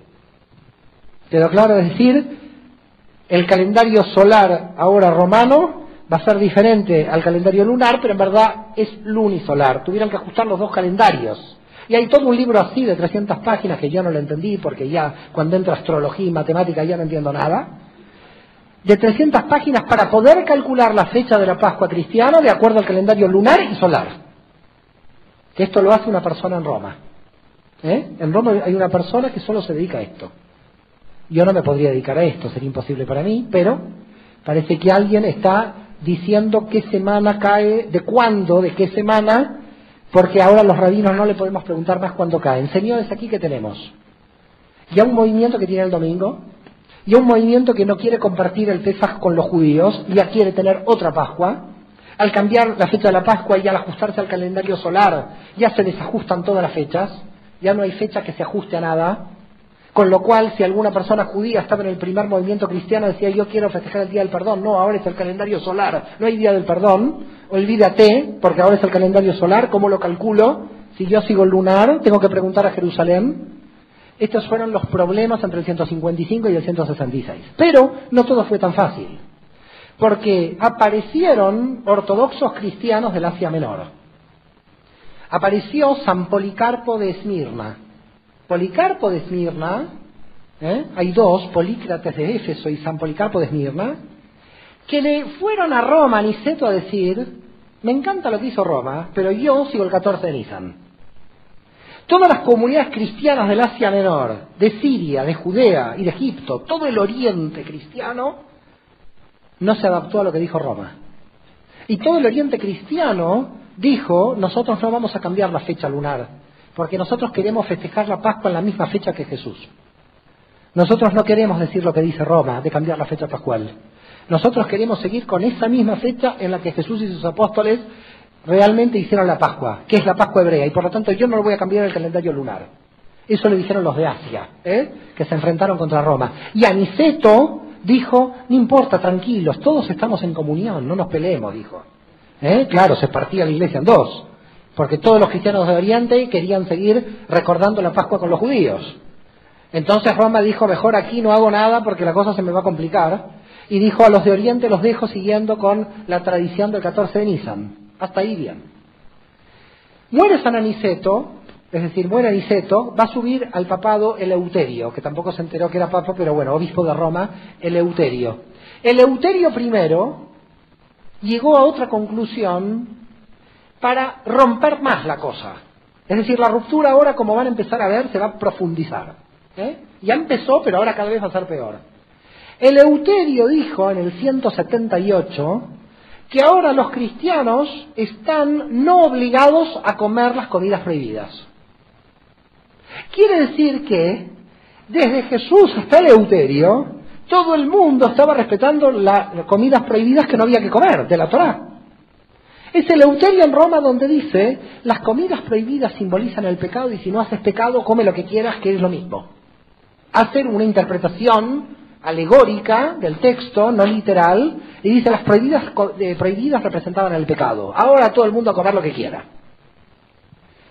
¿Quedó claro? Es decir, el calendario solar ahora romano va a ser diferente al calendario lunar, pero en verdad es lunisolar. Tuvieron que ajustar los dos calendarios. Y hay todo un libro así de 300 páginas que yo no lo entendí porque ya cuando entro a astrología y matemática ya no entiendo nada. De 300 páginas para poder calcular la fecha de la Pascua cristiana de acuerdo al calendario lunar y solar. Que esto lo hace una persona en Roma. ¿Eh? En Roma hay una persona que solo se dedica a esto. Yo no me podría dedicar a esto, sería imposible para mí, pero parece que alguien está diciendo qué semana cae, de cuándo, de qué semana, porque ahora los rabinos no le podemos preguntar más cuándo caen. Señores, aquí que tenemos ya un movimiento que tiene el domingo, y un movimiento que no quiere compartir el Pesaj con los judíos, ya quiere tener otra Pascua. Al cambiar la fecha de la Pascua y al ajustarse al calendario solar, ya se desajustan todas las fechas, ya no hay fecha que se ajuste a nada. Con lo cual, si alguna persona judía estaba en el primer movimiento cristiano, decía yo quiero festejar el Día del Perdón, no, ahora es el calendario solar, no hay Día del Perdón, olvídate, porque ahora es el calendario solar, ¿cómo lo calculo? Si yo sigo lunar, tengo que preguntar a Jerusalén. Estos fueron los problemas entre el 155 y el 166. Pero no todo fue tan fácil, porque aparecieron ortodoxos cristianos del Asia Menor. Apareció San Policarpo de Esmirna, Policarpo de Esmirna, ¿eh? hay dos, Polícrates de Éfeso y San Policarpo de Esmirna, que le fueron a Roma, a Niceto, a decir, me encanta lo que hizo Roma, pero yo sigo el 14 de Nisan. Todas las comunidades cristianas del Asia Menor, de Siria, de Judea y de Egipto, todo el oriente cristiano, no se adaptó a lo que dijo Roma. Y todo el oriente cristiano dijo, nosotros no vamos a cambiar la fecha lunar, porque nosotros queremos festejar la Pascua en la misma fecha que Jesús. Nosotros no queremos decir lo que dice Roma, de cambiar la fecha pascual. Nosotros queremos seguir con esa misma fecha en la que Jesús y sus apóstoles realmente hicieron la Pascua, que es la Pascua hebrea, y por lo tanto yo no lo voy a cambiar el calendario lunar. Eso le dijeron los de Asia, ¿eh? que se enfrentaron contra Roma. Y Aniceto dijo, no importa, tranquilos, todos estamos en comunión, no nos peleemos, dijo. ¿Eh? Claro, se partía la iglesia en dos, porque todos los cristianos de Oriente querían seguir recordando la Pascua con los judíos. Entonces Roma dijo, mejor aquí no hago nada porque la cosa se me va a complicar, y dijo, a los de Oriente los dejo siguiendo con la tradición del 14 de Nisan. Hasta ahí bien. Muere San Aniceto, es decir, muere Aniceto, va a subir al papado Eleuterio, que tampoco se enteró que era papa, pero bueno, obispo de Roma, Eleuterio. Eleuterio primero llegó a otra conclusión para romper más la cosa. Es decir, la ruptura ahora, como van a empezar a ver, se va a profundizar. ¿eh? Ya empezó, pero ahora cada vez va a ser peor. Eleuterio dijo en el 178 que ahora los cristianos están no obligados a comer las comidas prohibidas. Quiere decir que desde Jesús hasta Eleuterio, todo el mundo estaba respetando las comidas prohibidas que no había que comer, de la Torá. Es Eleuterio en Roma donde dice, las comidas prohibidas simbolizan el pecado y si no haces pecado, come lo que quieras, que es lo mismo. Hacer una interpretación alegórica del texto, no literal, y dice las prohibidas, eh, prohibidas representaban el pecado. Ahora todo el mundo a comer lo que quiera.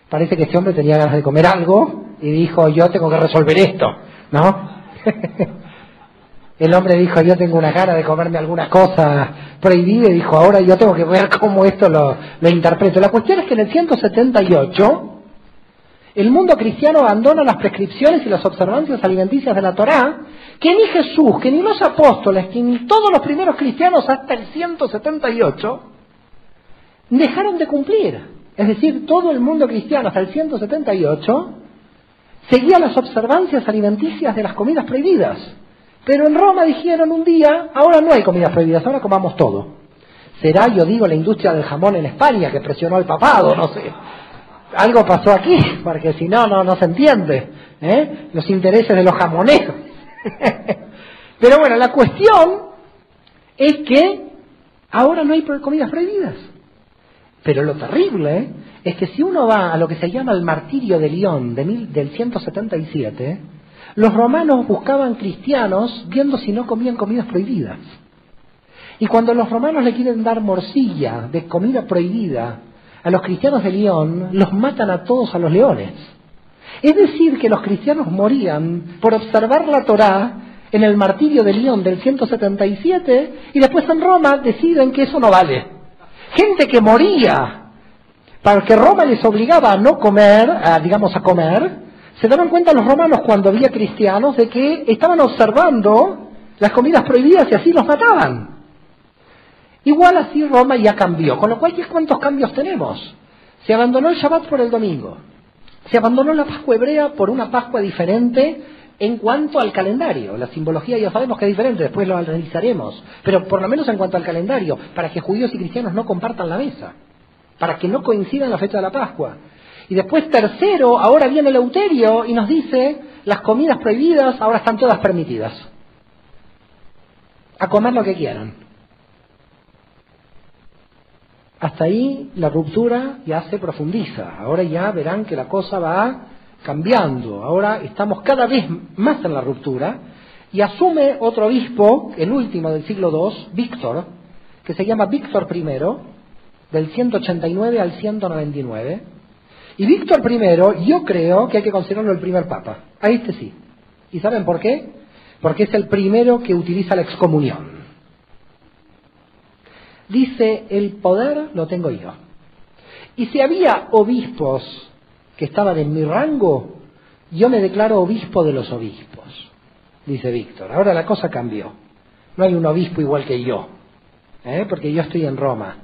Parece que este hombre tenía ganas de comer algo y dijo, yo tengo que resolver esto, ¿no? el hombre dijo, yo tengo una gana de comerme alguna cosa prohibida y dijo, ahora yo tengo que ver cómo esto lo, interpreto. La cuestión es que en el 178 el mundo cristiano abandona las prescripciones y las observancias alimenticias de la Torá, que ni Jesús, que ni los apóstoles, que ni todos los primeros cristianos hasta el 178 dejaron de cumplir. Es decir, todo el mundo cristiano hasta el 178 seguía las observancias alimenticias de las comidas prohibidas. Pero en Roma dijeron un día, ahora no hay comidas prohibidas, ahora comamos todo. Será, yo digo, la industria del jamón en España que presionó al papado, no sé algo pasó aquí, porque si no, no, no se entiende. ¿eh? Los intereses de los jamoneros. Pero bueno, la cuestión es que ahora no hay comidas prohibidas. Pero lo terrible es que si uno va a lo que se llama el martirio de León de mil, del 177, los romanos buscaban cristianos viendo si no comían comidas prohibidas. Y cuando los romanos le quieren dar morcilla de comida prohibida a los cristianos de León los matan a todos a los leones. Es decir, que los cristianos morían por observar la Torá en el martirio de León del 177 y después en Roma deciden que eso no vale. Gente que moría para que Roma les obligaba a no comer, digamos a comer, se daban cuenta los romanos cuando había cristianos de que estaban observando las comidas prohibidas y así los mataban. Igual así Roma ya cambió, con lo cual, ¿cuántos cambios tenemos? Se abandonó el Shabbat por el domingo. Se abandonó la Pascua hebrea por una Pascua diferente en cuanto al calendario. La simbología ya sabemos que es diferente, después lo analizaremos. Pero por lo menos en cuanto al calendario, para que judíos y cristianos no compartan la mesa. Para que no coincidan la fecha de la Pascua. Y después, tercero, ahora viene el Euterio y nos dice, las comidas prohibidas ahora están todas permitidas. A comer lo que quieran. Hasta ahí la ruptura ya se profundiza. Ahora ya verán que la cosa va cambiando. Ahora estamos cada vez más en la ruptura y asume otro obispo, el último del siglo II, Víctor, que se llama Víctor I, del 189 al 199. Y Víctor I, yo creo que hay que considerarlo el primer papa. A este sí. ¿Y saben por qué? Porque es el primero que utiliza la excomunión dice, el poder lo tengo yo. Y si había obispos que estaban en mi rango, yo me declaro obispo de los obispos, dice Víctor. Ahora la cosa cambió. No hay un obispo igual que yo. ¿eh? porque yo estoy en Roma.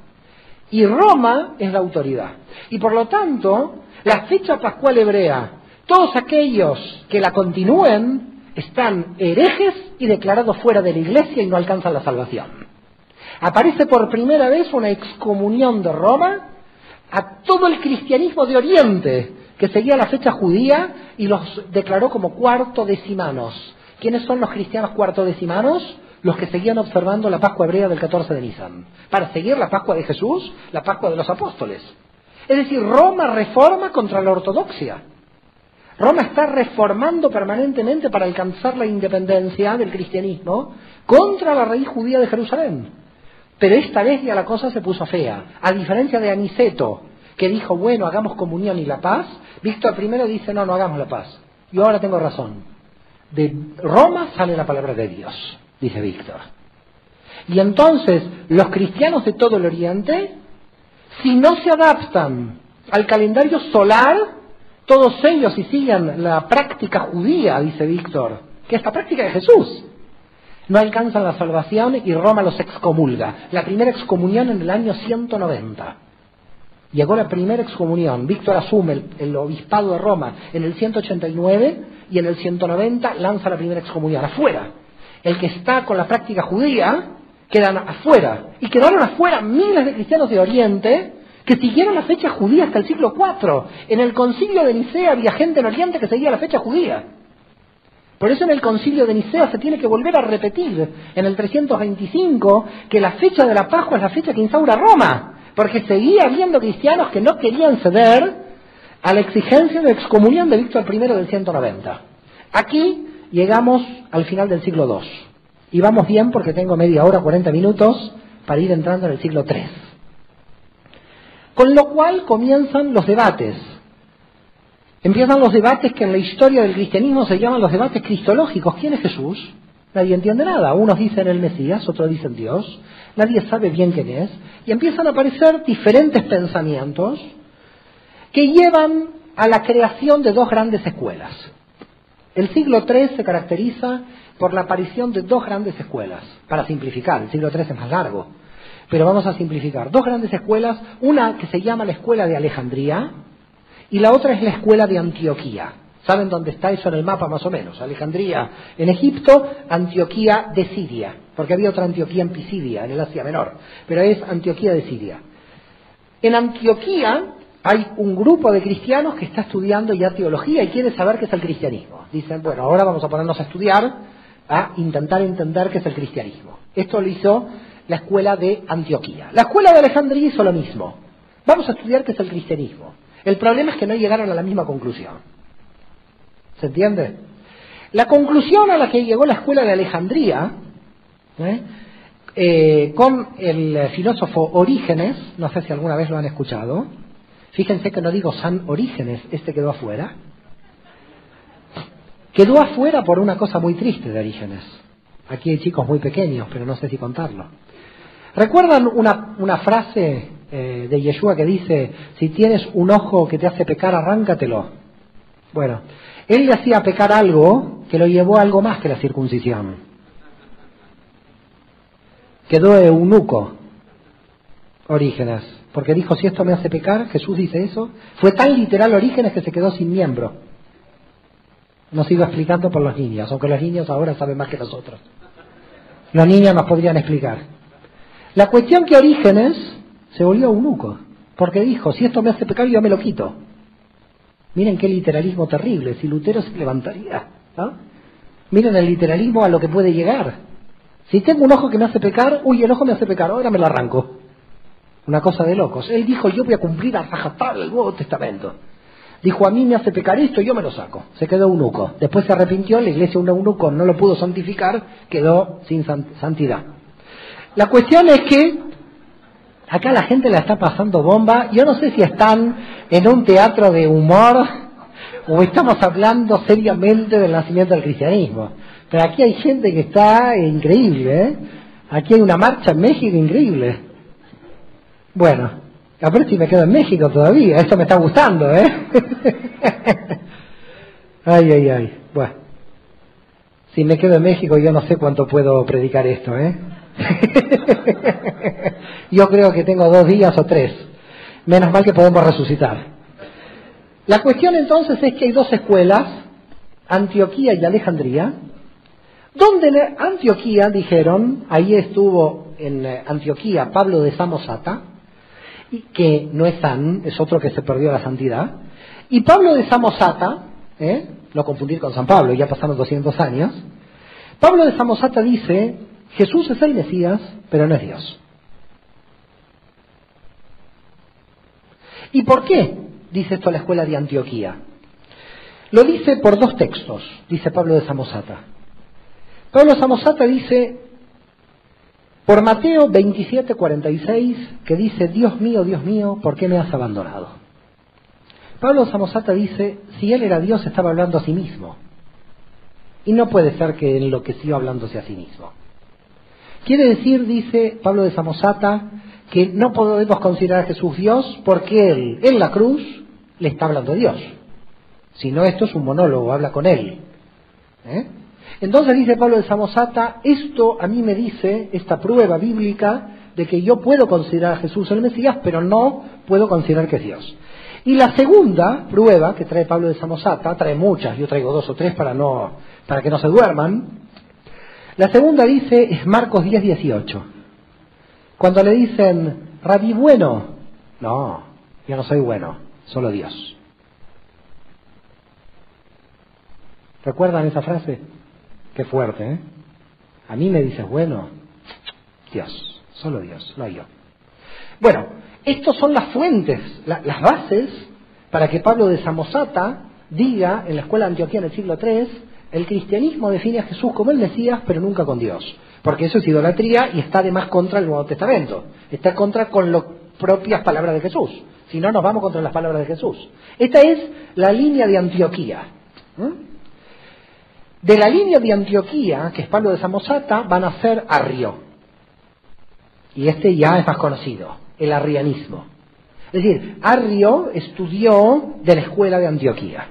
Y Roma es la autoridad. Y por lo tanto, la fecha pascual hebrea, todos aquellos que la continúen están herejes y declarados fuera de la iglesia y no alcanzan la salvación. Aparece por primera vez una excomunión de Roma a todo el cristianismo de Oriente, que seguía la fecha judía y los declaró como cuarto decimanos. ¿Quiénes son los cristianos cuarto decimanos? Los que seguían observando la Pascua hebrea del 14 de Nisan, para seguir la Pascua de Jesús, la Pascua de los apóstoles. Es decir, Roma reforma contra la ortodoxia. Roma está reformando permanentemente para alcanzar la independencia del cristianismo contra la raíz judía de Jerusalén. Pero esta vez ya la cosa se puso fea. A diferencia de Aniceto, que dijo, bueno, hagamos comunión y la paz, Víctor primero dice, no, no hagamos la paz. Yo ahora tengo razón. De Roma sale la palabra de Dios, dice Víctor. Y entonces los cristianos de todo el Oriente, si no se adaptan al calendario solar, todos ellos y sigan la práctica judía, dice Víctor, que es la práctica de Jesús, no alcanzan la salvación y Roma los excomulga. La primera excomunión en el año 190. Llegó la primera excomunión. Víctor asume el, obispado de Roma en el 189 y en el 190 lanza la primera excomunión. Afuera. El que está con la práctica judía quedan afuera. Y quedaron afuera miles de cristianos de Oriente que siguieron la fecha judía hasta el siglo IV. En el concilio de Nicea había gente en Oriente que seguía la fecha judía. Por eso en el concilio de Nicea se tiene que volver a repetir en el 325 que la fecha de la Pascua es la fecha que instaura Roma, porque seguía habiendo cristianos que no querían ceder a la exigencia de excomunión de Víctor I del 190. Aquí llegamos al final del siglo II. Y vamos bien porque tengo media hora, 40 minutos para ir entrando en el siglo III. Con lo cual comienzan los debates Empiezan los debates que en la historia del cristianismo se llaman los debates cristológicos. ¿Quién es Jesús? Nadie entiende nada. Unos dicen el Mesías, otros dicen Dios. Nadie sabe bien quién es. Y empiezan a aparecer diferentes pensamientos que llevan a la creación de dos grandes escuelas. El siglo III se caracteriza por la aparición de dos grandes escuelas. Para simplificar, el siglo III es más largo. Pero vamos a simplificar. Dos grandes escuelas. Una que se llama la escuela de Alejandría, y la otra es la escuela de Antioquía. ¿Saben dónde está eso en el mapa más o menos? Alejandría en Egipto, Antioquía de Siria, porque había otra Antioquía en Pisidia, en el Asia Menor, pero es Antioquía de Siria. En Antioquía hay un grupo de cristianos que está estudiando ya teología y quiere saber qué es el cristianismo. Dicen, bueno, ahora vamos a ponernos a estudiar, a intentar entender qué es el cristianismo. Esto lo hizo la escuela de Antioquía. La escuela de Alejandría hizo lo mismo. Vamos a estudiar qué es el cristianismo. El problema es que no llegaron a la misma conclusión. ¿Se entiende? La conclusión a la que llegó la escuela de Alejandría, ¿eh? Eh, con el filósofo Orígenes, no sé si alguna vez lo han escuchado, fíjense que no digo San Orígenes, este quedó afuera, quedó afuera por una cosa muy triste de Orígenes. Aquí hay chicos muy pequeños, pero no sé si contarlo. ¿Recuerdan una, una frase eh, de Yeshua que dice, si tienes un ojo que te hace pecar, arráncatelo. Bueno, él le hacía pecar algo que lo llevó a algo más que la circuncisión. Quedó eunuco, Orígenes, porque dijo, si esto me hace pecar, Jesús dice eso, fue tan literal Orígenes que se quedó sin miembro. Nos iba explicando por los niños, aunque los niños ahora saben más que nosotros. Los niños nos podrían explicar. La cuestión que Orígenes se volvió eunuco, porque dijo, si esto me hace pecar, yo me lo quito. Miren qué literalismo terrible, si Lutero se levantaría. Miren el literalismo a lo que puede llegar. Si tengo un ojo que me hace pecar, uy, el ojo me hace pecar, ahora me lo arranco. Una cosa de locos. Él dijo, yo voy a cumplir a rajatabla el Nuevo Testamento. Dijo, a mí me hace pecar esto, yo me lo saco. Se quedó eunuco. Después se arrepintió, la iglesia un eunuco no lo pudo santificar, quedó sin santidad. La cuestión es que Acá la gente la está pasando bomba. Yo no sé si están en un teatro de humor o estamos hablando seriamente del nacimiento del cristianismo. Pero aquí hay gente que está increíble, ¿eh? Aquí hay una marcha en México increíble. Bueno, a ver si me quedo en México todavía. Esto me está gustando, ¿eh? ay, ay, ay. Bueno, si me quedo en México yo no sé cuánto puedo predicar esto, ¿eh? Yo creo que tengo dos días o tres. Menos mal que podemos resucitar. La cuestión entonces es que hay dos escuelas, Antioquía y Alejandría, donde Antioquía dijeron, ahí estuvo en eh, Antioquía Pablo de Samosata, que no es San, es otro que se perdió la santidad, y Pablo de Samosata, ¿eh? no confundir con San Pablo, ya pasaron 200 años, Pablo de Samosata dice, Jesús es el Mesías, pero no es Dios. ¿Y por qué dice esto la escuela de Antioquía? Lo dice por dos textos, dice Pablo de Samosata. Pablo de Samosata dice, por Mateo 27, 46, que dice, Dios mío, Dios mío, ¿por qué me has abandonado? Pablo de Samosata dice, si él era Dios, estaba hablando a sí mismo. Y no puede ser que enloqueció hablándose a sí mismo. Quiere decir, dice Pablo de Samosata, que no podemos considerar a Jesús Dios porque Él, en la cruz, le está hablando a Dios. Si no, esto es un monólogo, habla con Él. ¿Eh? Entonces dice Pablo de Samosata, esto a mí me dice, esta prueba bíblica, de que yo puedo considerar a Jesús el Mesías, pero no puedo considerar que es Dios. Y la segunda prueba que trae Pablo de Samosata, trae muchas, yo traigo dos o tres para, no, para que no se duerman, la segunda dice, es Marcos 10, 18. Cuando le dicen, rabí bueno, no, yo no soy bueno, solo Dios. ¿Recuerdan esa frase? Qué fuerte, ¿eh? A mí me dices, bueno, Dios, solo Dios, no yo. Bueno, estas son las fuentes, las bases para que Pablo de Samosata diga en la escuela de Antioquía en el siglo III, el cristianismo define a Jesús como el Mesías, pero nunca con Dios. Porque eso es idolatría y está además contra el Nuevo Testamento. Está contra con las propias palabras de Jesús. Si no, nos vamos contra las palabras de Jesús. Esta es la línea de Antioquía. De la línea de Antioquía, que es Pablo de Samosata, van a ser Arrio. Y este ya es más conocido, el arrianismo. Es decir, Arrio estudió de la escuela de Antioquía.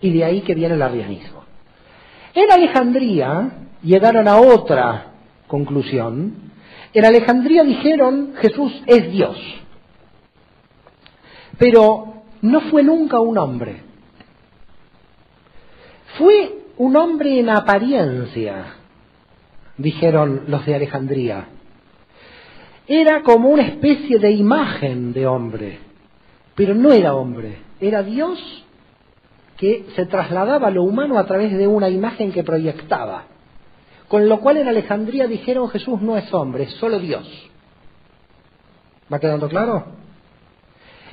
Y de ahí que viene el arrianismo. En Alejandría llegaron a otra conclusión. En Alejandría dijeron Jesús es Dios. Pero no fue nunca un hombre. Fue un hombre en apariencia, dijeron los de Alejandría. Era como una especie de imagen de hombre, pero no era hombre, era Dios que se trasladaba a lo humano a través de una imagen que proyectaba. Con lo cual en Alejandría dijeron Jesús no es hombre, es solo Dios. ¿Va quedando claro?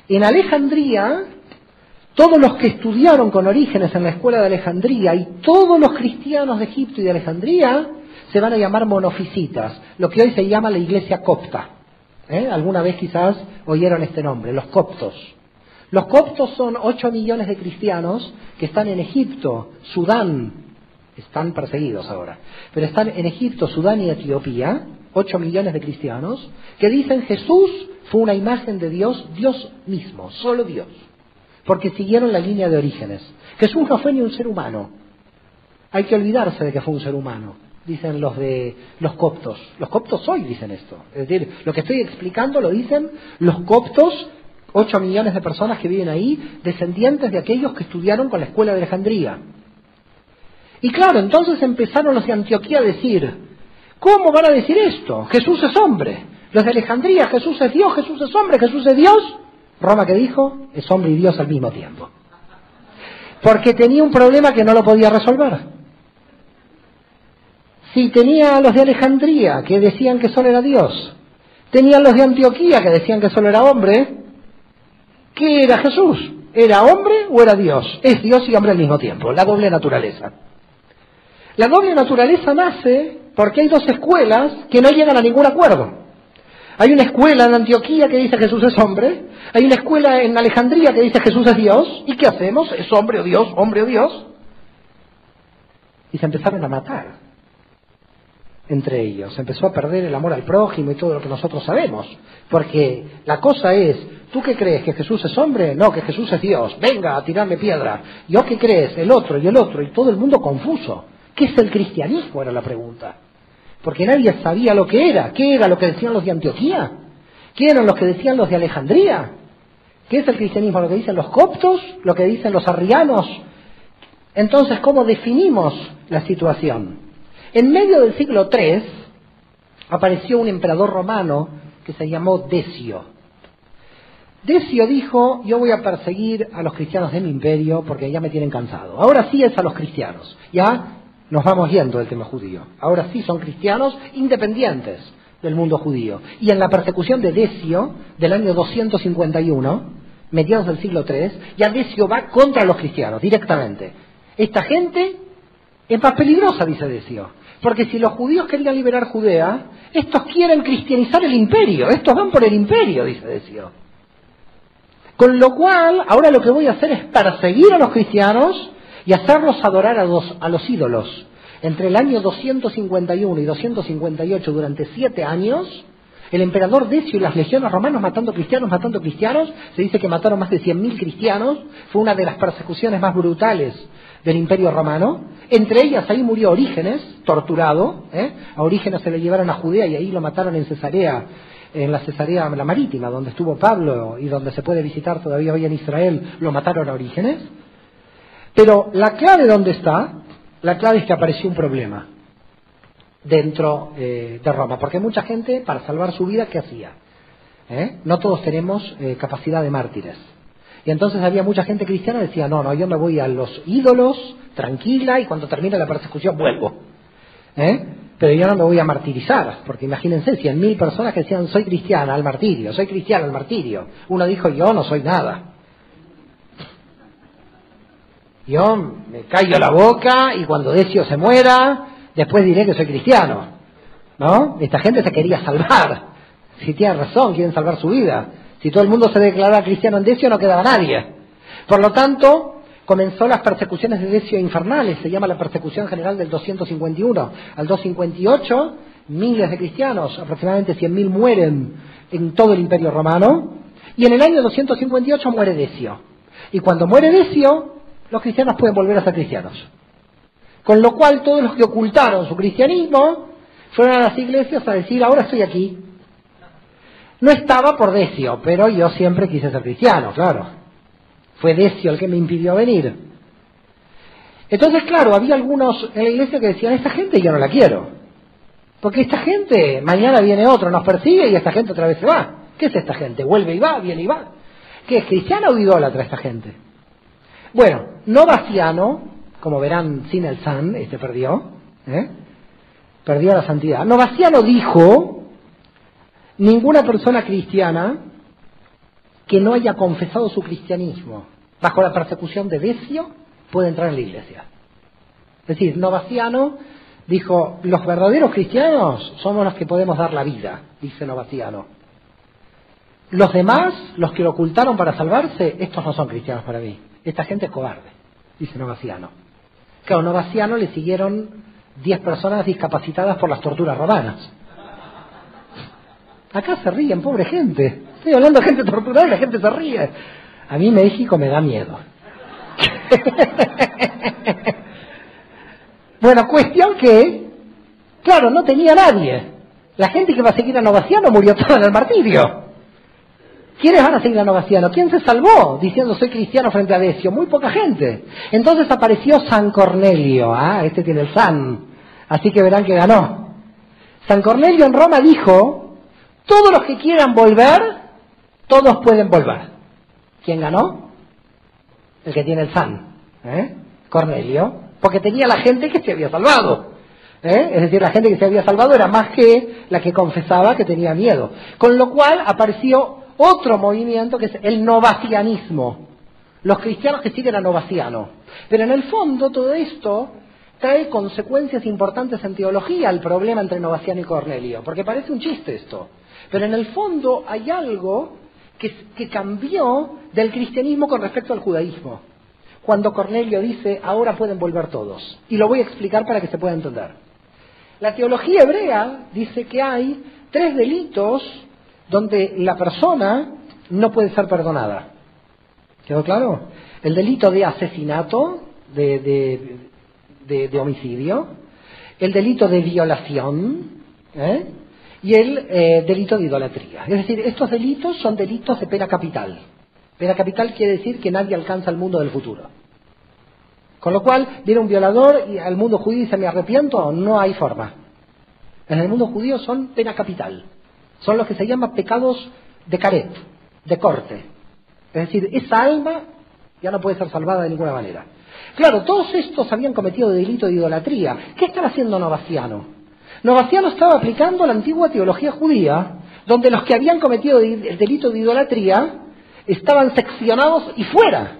En Alejandría todos los que estudiaron con orígenes en la escuela de Alejandría y todos los cristianos de Egipto y de Alejandría se van a llamar monofisitas, lo que hoy se llama la iglesia copta. ¿Eh? Alguna vez quizás oyeron este nombre, los coptos. Los coptos son 8 millones de cristianos que están en Egipto, Sudán, están perseguidos ahora, pero están en Egipto, Sudán y Etiopía, 8 millones de cristianos, que dicen Jesús fue una imagen de Dios, Dios mismo, solo Dios porque siguieron la línea de orígenes. Jesús no fue ni un ser humano. Hay que olvidarse de que fue un ser humano, dicen los de los coptos. Los coptos hoy dicen esto. Es decir, lo que estoy explicando lo dicen los coptos, ocho millones de personas que viven ahí, descendientes de aquellos que estudiaron con la escuela de Alejandría. Y claro, entonces empezaron los de Antioquía a decir, ¿cómo van a decir esto? Jesús es hombre. Los de Alejandría, Jesús es Dios, Jesús es hombre, Jesús es Dios. Roma que dijo es hombre y Dios al mismo tiempo. Porque tenía un problema que no lo podía resolver. Si tenía a los de Alejandría que decían que solo era Dios, tenían los de Antioquía que decían que solo era hombre, ¿qué era Jesús? ¿Era hombre o era Dios? Es Dios y hombre al mismo tiempo, la doble naturaleza. La doble naturaleza nace porque hay dos escuelas que no llegan a ningún acuerdo. Hay una escuela en Antioquía que dice Jesús es hombre, hay una escuela en Alejandría que dice Jesús es Dios, ¿y qué hacemos? ¿Es hombre o Dios? ¿Hombre o Dios? Y se empezaron a matar entre ellos, se empezó a perder el amor al prójimo y todo lo que nosotros sabemos, porque la cosa es, ¿tú qué crees? ¿Que Jesús es hombre? No, que Jesús es Dios, venga a tirarme piedra. ¿Yo qué crees? El otro y el otro, y todo el mundo confuso. ¿Qué es el cristianismo? Era la pregunta. Porque nadie sabía lo que era. ¿Qué era lo que decían los de Antioquía? ¿Qué eran los que decían los de Alejandría? ¿Qué es el cristianismo? ¿Lo que dicen los coptos? ¿Lo que dicen los arrianos? Entonces, ¿cómo definimos la situación? En medio del siglo III apareció un emperador romano que se llamó Decio. Decio dijo, yo voy a perseguir a los cristianos de mi imperio porque ya me tienen cansado. Ahora sí es a los cristianos. Ya nos vamos yendo del tema judío. Ahora sí son cristianos independientes del mundo judío. Y en la persecución de Decio, del año 251, mediados del siglo III, ya Decio va contra los cristianos directamente. Esta gente es más peligrosa, dice Decio. Porque si los judíos querían liberar Judea, estos quieren cristianizar el imperio. Estos van por el imperio, dice Decio. Con lo cual, ahora lo que voy a hacer es perseguir a los cristianos y hacerlos adorar a los, a los ídolos. Entre el año 251 y 258, durante siete años, el emperador Decio y las legiones romanas matando cristianos, matando cristianos, se dice que mataron más de 100.000 cristianos, fue una de las persecuciones más brutales del imperio romano. Entre ellas ahí murió Orígenes, torturado, ¿eh? a Orígenes se le llevaron a Judea y ahí lo mataron en Cesarea en la Cesarea la Marítima, donde estuvo Pablo y donde se puede visitar todavía hoy en Israel, lo mataron a Orígenes. Pero la clave dónde está, la clave es que apareció un problema dentro eh, de Roma, porque mucha gente, para salvar su vida, ¿qué hacía? ¿Eh? No todos tenemos eh, capacidad de mártires. Y entonces había mucha gente cristiana que decía, no, no, yo me voy a los ídolos, tranquila, y cuando termine la persecución vuelvo. ¿Eh? pero yo no me voy a martirizar, porque imagínense, cien mil personas que decían soy cristiana al martirio, soy cristiana al martirio. Uno dijo yo no soy nada. Yo me callo la boca y cuando Decio se muera, después diré que soy cristiano. ¿No? Esta gente se quería salvar. Si tiene razón, quieren salvar su vida. Si todo el mundo se declaraba cristiano en Decio, no quedaba nadie. Por lo tanto, comenzó las persecuciones de Decio infernales, se llama la persecución general del 251. Al 258, miles de cristianos, aproximadamente 100.000 mueren en todo el imperio romano, y en el año 258 muere Decio. Y cuando muere Decio, los cristianos pueden volver a ser cristianos. Con lo cual todos los que ocultaron su cristianismo fueron a las iglesias a decir, ahora estoy aquí. No estaba por Decio, pero yo siempre quise ser cristiano, claro. Fue Decio el que me impidió venir. Entonces, claro, había algunos en la iglesia que decían, esta gente yo no la quiero. Porque esta gente, mañana viene otro, nos persigue y esta gente otra vez se va. ¿Qué es esta gente? Vuelve y va, viene y va. ¿Qué es cristiana o idólatra esta gente? Bueno, no vaciano, como verán sin el san, este perdió, ¿eh? perdió la santidad. Novaciano dijo, ninguna persona cristiana que no haya confesado su cristianismo bajo la persecución de Decio puede entrar en la iglesia. Es decir, Novaciano dijo, los verdaderos cristianos somos los que podemos dar la vida, dice Novaciano. Los demás, los que lo ocultaron para salvarse, estos no son cristianos para mí. Esta gente es cobarde, dice Novaciano. Claro, Novaciano le siguieron diez personas discapacitadas por las torturas romanas. Acá se ríen, pobre gente. Estoy hablando de gente torturada y la gente se ríe. A mí México me da miedo. bueno, cuestión que, claro, no tenía nadie. La gente que va a seguir a Novaciano murió toda en el martirio. ¿Quiénes van a seguir a Novaciano? ¿Quién se salvó diciendo soy cristiano frente a Decio? Muy poca gente. Entonces apareció San Cornelio. Ah, este tiene el San. Así que verán que ganó. San Cornelio en Roma dijo, todos los que quieran volver, todos pueden volver. ¿Quién ganó? El que tiene el san, ¿eh? Cornelio, porque tenía la gente que se había salvado. ¿eh? Es decir, la gente que se había salvado era más que la que confesaba que tenía miedo. Con lo cual apareció otro movimiento que es el novacianismo. Los cristianos que siguen a Novaciano. Pero en el fondo todo esto trae consecuencias importantes en teología al problema entre Novaciano y Cornelio, porque parece un chiste esto. Pero en el fondo hay algo que, cambió del cristianismo con respecto al judaísmo. Cuando Cornelio dice, ahora pueden volver todos. Y lo voy a explicar para que se pueda entender. La teología hebrea dice que hay tres delitos donde la persona no puede ser perdonada. ¿Quedó claro? El delito de asesinato, de, de homicidio, el delito de violación ¿eh? y el eh, delito de idolatría. Es decir, estos delitos son delitos de pena capital. Pena capital quiere decir que nadie alcanza el mundo del futuro. Con lo cual, viene un violador y al mundo judío dice, me arrepiento, no hay forma. En el mundo judío son pena capital. Son los que se llaman pecados de caret, de corte. Es decir, esa alma ya no puede ser salvada de ninguna manera. Claro, todos estos habían cometido delito de idolatría. ¿Qué estaba haciendo Novaciano? Novaciano estaba aplicando la antigua teología judía, donde los que habían cometido el delito de idolatría estaban seccionados y fuera.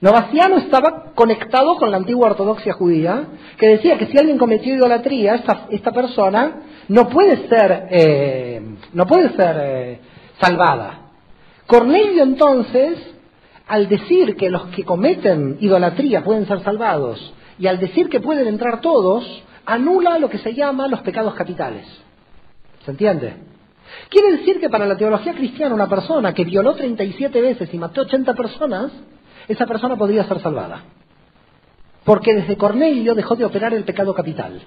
Novaciano estaba conectado con la antigua ortodoxia judía, que decía que si alguien cometió idolatría, esta, esta persona no puede ser, eh, no puede ser eh, salvada. Cornelio entonces, al decir que los que cometen idolatría pueden ser salvados, y al decir que pueden entrar todos, anula lo que se llama los pecados capitales. ¿Se entiende? Quiere decir que para la teología cristiana una persona que violó 37 veces y mató 80 personas, esa persona podría ser salvada. Porque desde Cornelio dejó de operar el pecado capital.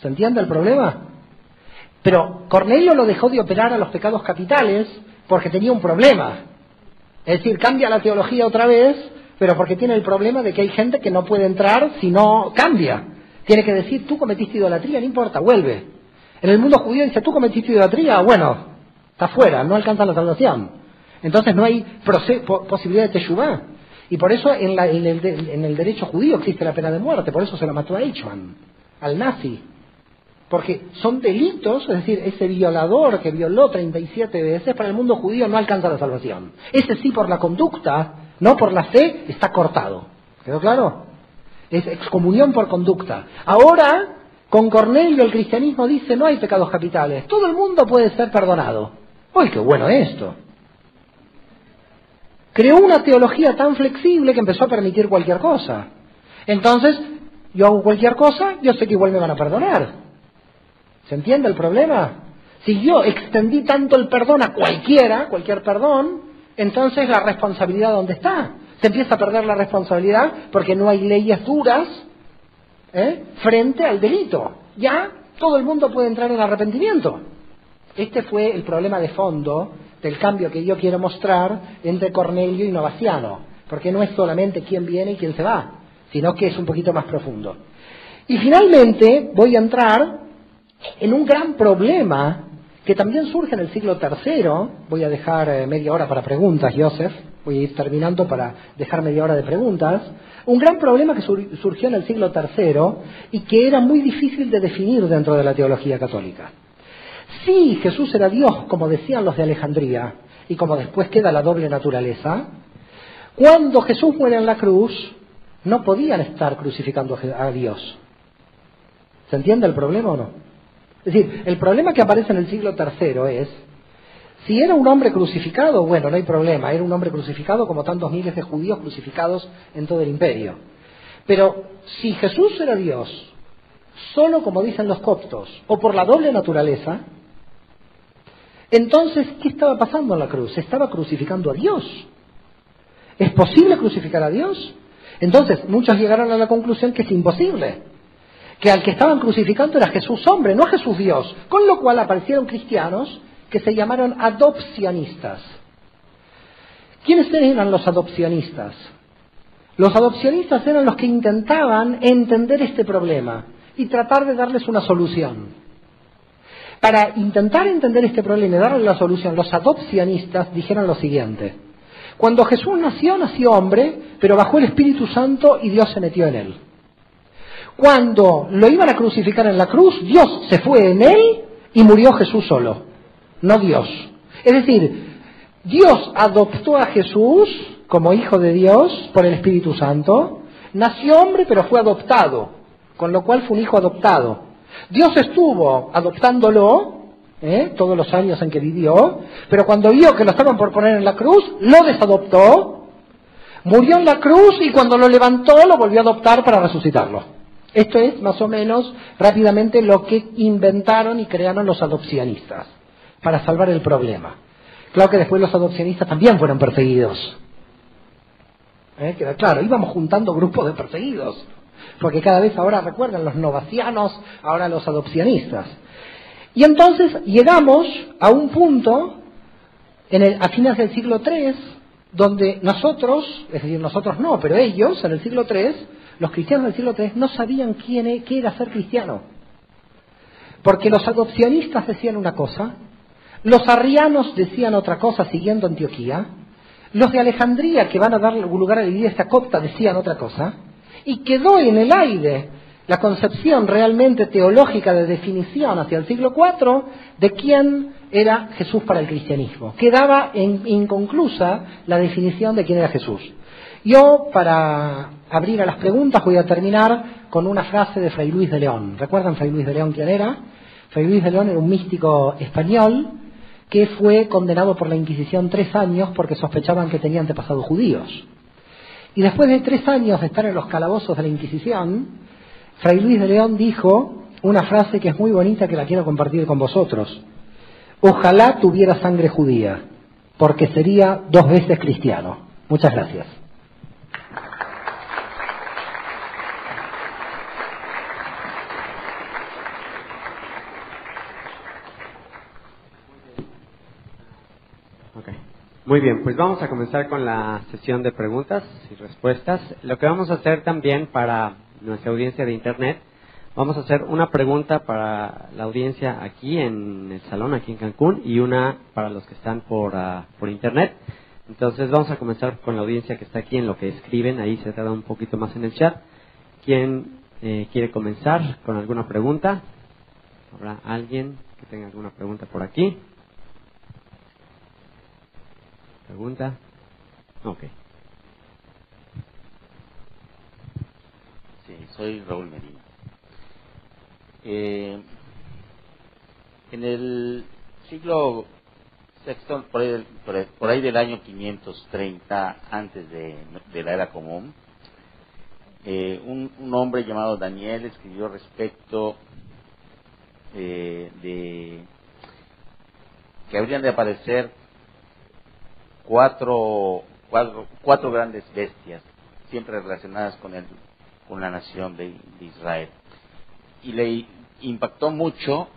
¿Se entiende el problema? Pero Cornelio lo dejó de operar a los pecados capitales porque tenía un problema. Es decir, cambia la teología otra vez, pero porque tiene el problema de que hay gente que no puede entrar si no cambia. Tiene que decir, tú cometiste idolatría, no importa, vuelve. En el mundo judío dice, tú cometiste idolatría, bueno, está fuera, no alcanza la salvación. Entonces no hay posibilidad de teshuvah. Y por eso en, el, derecho judío existe la pena de muerte, por eso se lo mató a Eichmann, al nazi. Porque son delitos, es decir, ese violador que violó 37 veces, para el mundo judío no alcanza la salvación. Ese sí por la conducta, no por la fe, está cortado. ¿Quedó claro? Es excomunión por conducta. Ahora, con Cornelio el cristianismo dice no hay pecados capitales, todo el mundo puede ser perdonado. ¡Uy, qué bueno esto! creó una teología tan flexible que empezó a permitir cualquier cosa. Entonces, yo hago cualquier cosa, yo sé que igual me van a perdonar. ¿Se entiende el problema? Si yo extendí tanto el perdón a cualquiera, cualquier perdón, entonces la responsabilidad ¿dónde está? Se empieza a perder la responsabilidad porque no hay leyes duras ¿eh? frente al delito. Ya todo el mundo puede entrar en arrepentimiento. Este fue el problema de fondo del cambio que yo quiero mostrar entre Cornelio y Novaciano, porque no es solamente quién viene y quién se va, sino que es un poquito más profundo. Y finalmente voy a entrar en un gran problema que también surge en el siglo III, voy a dejar eh, media hora para preguntas, Joseph, voy a ir terminando para dejar media hora de preguntas, un gran problema que surgió en el siglo III y que era muy difícil de definir dentro de la teología católica. Sí, Jesús era Dios, como decían los de Alejandría, y como después queda la doble naturaleza, cuando Jesús muere en la cruz, no podían estar crucificando a Dios. ¿Se entiende el problema o no? Es decir, el problema que aparece en el siglo III es, si era un hombre crucificado, bueno, no hay problema, era un hombre crucificado como tantos miles de judíos crucificados en todo el imperio. Pero si Jesús era Dios, solo como dicen los coptos, o por la doble naturaleza, entonces, ¿qué estaba pasando en la cruz? Se estaba crucificando a Dios. ¿Es posible crucificar a Dios? Entonces, muchos llegaron a la conclusión que es imposible. Que al que estaban crucificando era Jesús hombre, no Jesús Dios. Con lo cual aparecieron cristianos que se llamaron adopcionistas. ¿Quiénes eran los adopcionistas? Los adopcionistas eran los que intentaban entender este problema y tratar de darles una solución. Para intentar entender este problema y darle la solución, los adopcionistas dijeron lo siguiente. Cuando Jesús nació, nació hombre, pero bajó el Espíritu Santo y Dios se metió en él. Cuando lo iban a crucificar en la cruz, Dios se fue en él y murió Jesús solo, no Dios. Es decir, Dios adoptó a Jesús como hijo de Dios por el Espíritu Santo, nació hombre pero fue adoptado, con lo cual fue un hijo adoptado. Dios estuvo adoptándolo ¿eh? todos los años en que vivió, pero cuando vio que lo estaban por poner en la cruz, lo desadoptó, murió en la cruz y cuando lo levantó lo volvió a adoptar para resucitarlo. Esto es más o menos rápidamente lo que inventaron y crearon los adopcionistas para salvar el problema. Claro que después los adopcionistas también fueron perseguidos. ¿Eh? claro, íbamos juntando grupos de perseguidos porque cada vez ahora recuerdan los novacianos, ahora los adopcionistas. Y entonces llegamos a un punto en el, a fines del siglo III, donde nosotros, es decir, nosotros no, pero ellos en el siglo III, los cristianos del siglo III no sabían quién, e, qué era ser cristiano. Porque los adopcionistas decían una cosa, los arrianos decían otra cosa siguiendo Antioquía, los de Alejandría, que van a dar lugar a la iglesia copta, decían otra cosa, y quedó en el aire la concepción realmente teológica de definición hacia el siglo IV de quién era Jesús para el cristianismo. Quedaba inconclusa la definición de quién era Jesús. Yo, para abrir a las preguntas, voy a terminar con una frase de Fray Luis de León. ¿Recuerdan Fray Luis de León quién era? Fray Luis de León era un místico español que fue condenado por la Inquisición tres años porque sospechaban que tenía antepasados judíos. Y después de tres años de estar en los calabozos de la Inquisición, Fray Luis de León dijo una frase que es muy bonita que la quiero compartir con vosotros. Ojalá tuviera sangre judía, porque sería dos veces cristiano. Muchas gracias. Muy bien, pues vamos a comenzar con la sesión de preguntas y respuestas. Lo que vamos a hacer también para nuestra audiencia de Internet, vamos a hacer una pregunta para la audiencia aquí en el salón, aquí en Cancún, y una para los que están por, ah, por Internet. Entonces vamos a comenzar con la audiencia que está aquí en lo que escriben, ahí se trata un poquito más en el chat. ¿Quién eh, quiere comenzar con alguna pregunta? ¿Habrá alguien que tenga alguna pregunta por aquí? ¿Pregunta? Ok. Sí, soy Raúl Medina. Eh, en el siglo sexto, por ahí, por ahí, del año 530, antes de, la era común, eh, un, un, hombre llamado Daniel escribió respecto eh, de que habrían de aparecer cuatro, cuatro, grandes bestias, siempre relacionadas con, el, con la nación de, Israel. Y le impactó mucho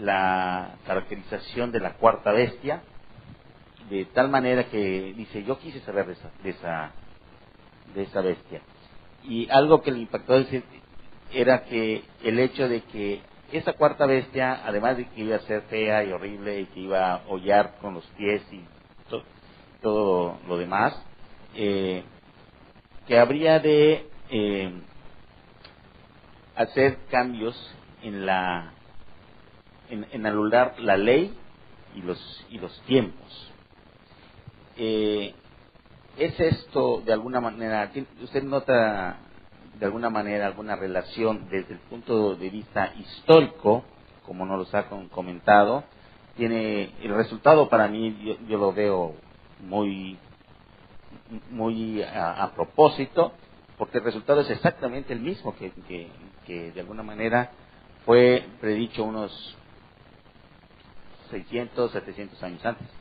la caracterización de la cuarta bestia, de tal manera que dice, yo quise saber de esa, de esa, de esa bestia. Y algo que le impactó era que el hecho de que esa cuarta bestia, además de que iba a ser fea y horrible y que iba a hollar con los pies y todo lo demás, eh, que habría de eh, hacer cambios en la en, anular la ley y los y los tiempos. Eh, ¿Es esto de alguna manera, usted nota de alguna manera alguna relación desde el punto de vista histórico, como nos lo ha comentado? Tiene el resultado para mí, yo lo veo muy, muy a, propósito, porque el resultado es exactamente el mismo que, que, de alguna manera fue predicho unos 600, 700 años antes.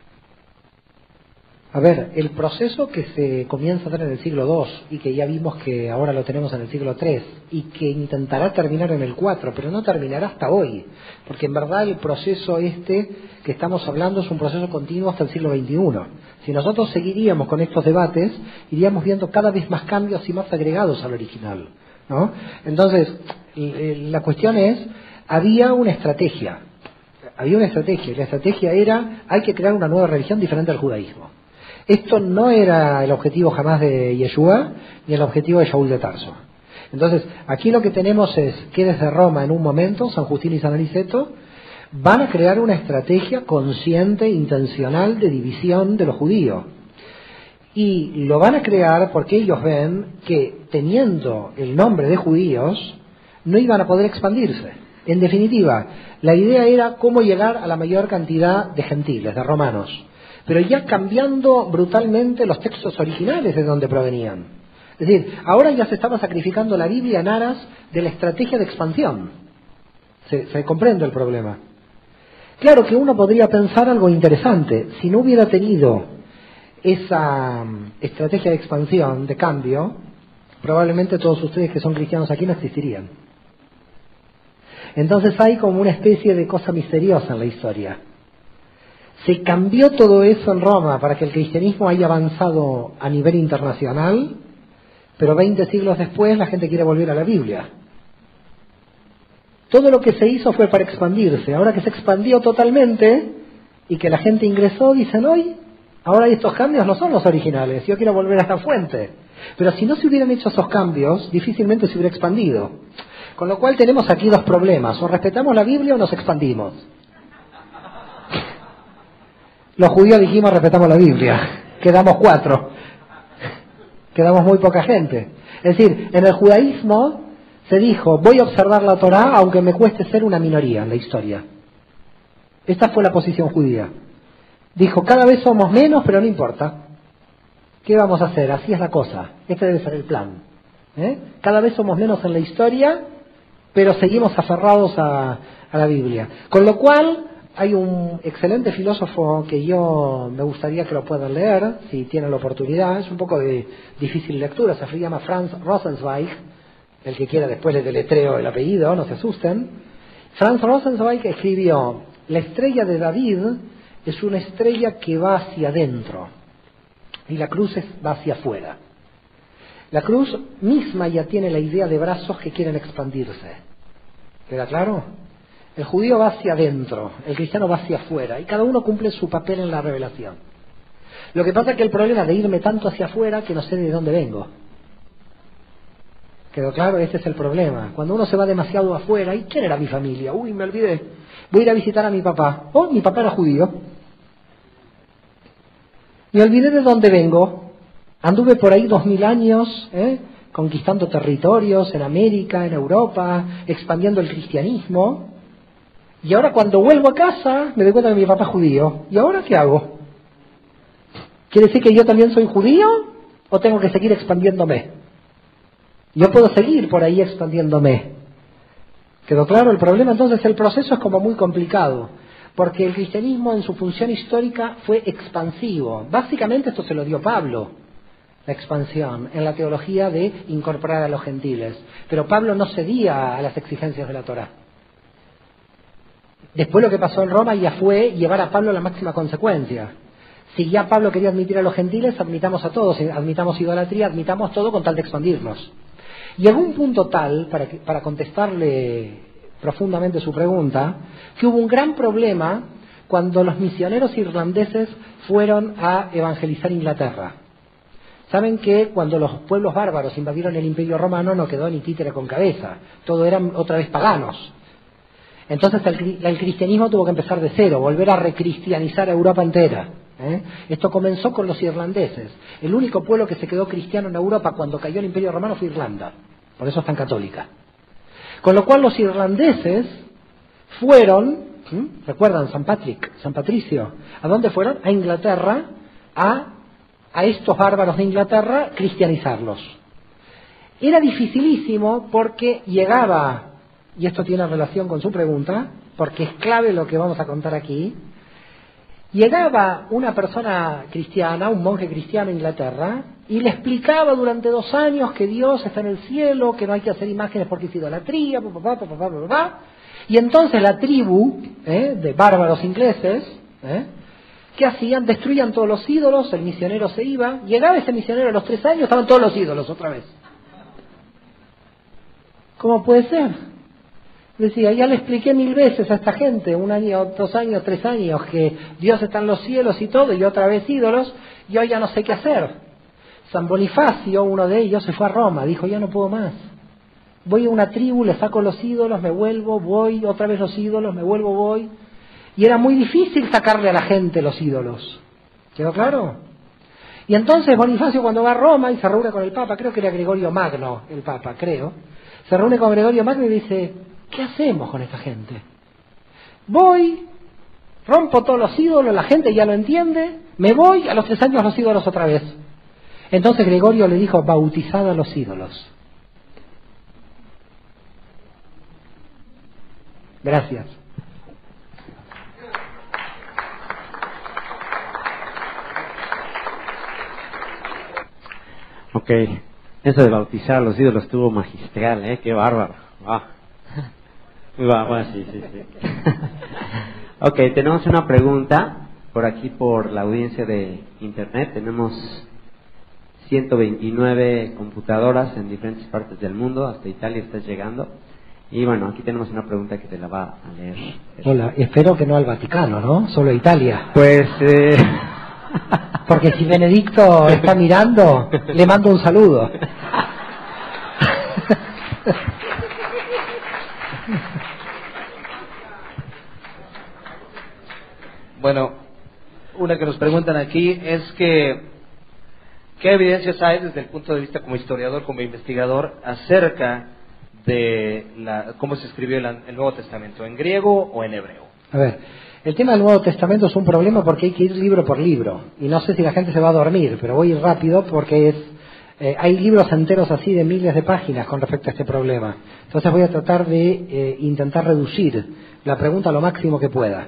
A ver, el proceso que se comienza a dar en el siglo II y que ya vimos que ahora lo tenemos en el siglo III y que intentará terminar en el IV, pero no terminará hasta hoy, porque en verdad el proceso este que estamos hablando es un proceso continuo hasta el siglo XXI. Si nosotros seguiríamos con estos debates, iríamos viendo cada vez más cambios y más agregados al original. ¿no? Entonces, la cuestión es, había una estrategia, había una estrategia, y la estrategia era, hay que crear una nueva religión diferente al judaísmo. Esto no era el objetivo jamás de Yeshua, ni el objetivo de Shaul de Tarso. Entonces, aquí lo que tenemos es que desde Roma en un momento, San Justín y San Aniceto, van a crear una estrategia consciente, intencional de división de los judíos. Y lo van a crear porque ellos ven que teniendo el nombre de judíos, no iban a poder expandirse. En definitiva, la idea era cómo llegar a la mayor cantidad de gentiles, de romanos, pero ya cambiando brutalmente los textos originales de donde provenían. Es decir, ahora ya se estaba sacrificando la Biblia en aras de la estrategia de expansión. Se, se comprende el problema. Claro que uno podría pensar algo interesante. Si no hubiera tenido esa mm, estrategia de expansión, de cambio, probablemente todos ustedes que son cristianos aquí no existirían. Entonces hay como una especie de cosa misteriosa en la historia. Se cambió todo eso en Roma para que el cristianismo haya avanzado a nivel internacional, pero 20 siglos después la gente quiere volver a la Biblia. Todo lo que se hizo fue para expandirse. Ahora que se expandió totalmente y que la gente ingresó, dicen hoy, ahora estos cambios no son los originales, yo quiero volver a la fuente. Pero si no se hubieran hecho esos cambios, difícilmente se hubiera expandido. Con lo cual tenemos aquí dos problemas, o respetamos la Biblia o nos expandimos. Los judíos dijimos respetamos la Biblia, quedamos cuatro, quedamos muy poca gente. Es decir, en el judaísmo se dijo, voy a observar la Torá aunque me cueste ser una minoría en la historia. Esta fue la posición judía. Dijo, cada vez somos menos, pero no importa. ¿Qué vamos a hacer? Así es la cosa. Este debe ser el plan. ¿eh? Cada vez somos menos en la historia, pero seguimos aferrados a, a la Biblia. Con lo cual, hay un excelente filósofo que yo me gustaría que lo puedan leer, si tienen la oportunidad. Es un poco de difícil lectura, se llama Franz Rosenzweig el que quiera después le deletreo el apellido, no se asusten. Franz Rosenzweig escribió, la estrella de David es una estrella que va hacia adentro y la cruz va hacia afuera. La cruz misma ya tiene la idea de brazos que quieren expandirse. ¿Queda claro? El judío va hacia adentro, el cristiano va hacia afuera y cada uno cumple su papel en la revelación. Lo que pasa es que el problema de irme tanto hacia afuera que no sé de dónde vengo. Quedó claro, ese es el problema. Cuando uno se va demasiado afuera, ¿y quién era mi familia? Uy, me olvidé. Voy a ir a visitar a mi papá. Oh, mi papá era judío. Me olvidé de dónde vengo. Anduve por ahí dos mil años, ¿eh? conquistando territorios en América, en Europa, expandiendo el cristianismo. Y ahora cuando vuelvo a casa me doy cuenta que mi papá es judío. ¿Y ahora qué hago? ¿Quiere decir que yo también soy judío o tengo que seguir expandiéndome? Yo puedo seguir por ahí expandiéndome. ¿Quedó claro? El problema entonces, el proceso es como muy complicado, porque el cristianismo en su función histórica fue expansivo. Básicamente esto se lo dio Pablo, la expansión, en la teología de incorporar a los gentiles. Pero Pablo no cedía a las exigencias de la Torah. Después lo que pasó en Roma ya fue llevar a Pablo a la máxima consecuencia. Si ya Pablo quería admitir a los gentiles, admitamos a todos, admitamos idolatría, admitamos todo con tal de expandirnos. Llegó un punto tal, para, para contestarle profundamente su pregunta, que hubo un gran problema cuando los misioneros irlandeses fueron a evangelizar Inglaterra. Saben que cuando los pueblos bárbaros invadieron el imperio romano no quedó ni títere con cabeza, todo eran otra vez paganos. Entonces el, cristianismo tuvo que empezar de cero, volver a recristianizar a Europa entera. ¿eh? Esto comenzó con los irlandeses. El único pueblo que se quedó cristiano en Europa cuando cayó el Imperio Romano fue Irlanda. Por eso es tan católica. Con lo cual los irlandeses fueron, recuerdan San Patrick, San Patricio, ¿a dónde fueron? A Inglaterra, a, a estos bárbaros de Inglaterra, cristianizarlos. Era dificilísimo porque llegaba, y esto tiene relación con su pregunta, porque es clave lo que vamos a contar aquí, Llegaba una persona cristiana, un monje cristiano en Inglaterra, y le explicaba durante dos años que Dios está en el cielo, que no hay que hacer imágenes porque es idolatría, papá, papá, papá, y entonces la tribu ¿eh? de bárbaros ingleses, ¿eh? ¿qué hacían? Destruían todos los ídolos, el misionero se iba, llegaba ese misionero a los tres años, estaban todos los ídolos otra vez. ¿Cómo puede ser? Decía, ya le expliqué mil veces a esta gente, un año, dos años, tres años, que Dios está en los cielos y todo, y otra vez ídolos, yo ya no sé qué hacer. San Bonifacio, uno de ellos, se fue a Roma, dijo, ya no puedo más. Voy a una tribu, le saco los ídolos, me vuelvo, voy, otra vez los ídolos, me vuelvo, voy. Y era muy difícil sacarle a la gente los ídolos. ¿Quedó claro? Y entonces Bonifacio cuando va a Roma y se reúne con el Papa, creo que era Gregorio Magno, el Papa, creo, se reúne con Gregorio Magno y dice, ¿Qué hacemos con esta gente? Voy, rompo todos los ídolos, la gente ya lo entiende, me voy, a los tres años los ídolos otra vez. Entonces Gregorio le dijo, bautizad a los ídolos. Gracias. Ok, eso de bautizar a los ídolos estuvo magistral, ¿eh? Qué bárbaro. Ah. Bueno, sí, sí, sí. ok, tenemos una pregunta por aquí por la audiencia de Internet. Tenemos 129 computadoras en diferentes partes del mundo, hasta Italia estás llegando. Y bueno, aquí tenemos una pregunta que te la va a leer. Hola, espero que no al Vaticano, ¿no? Solo a Italia. Pues... Eh... Porque si Benedicto está mirando, le mando un saludo. Bueno, una que nos preguntan aquí es que ¿qué evidencias hay desde el punto de vista como historiador, como investigador, acerca de la, cómo se escribió el, Nuevo Testamento, en griego o en hebreo? A ver, el tema del Nuevo Testamento es un problema porque hay que ir libro por libro. Y no sé si la gente se va a dormir, pero voy rápido porque es, eh, hay libros enteros así de miles de páginas con respecto a este problema. Entonces voy a tratar de eh, intentar reducir la pregunta lo máximo que pueda.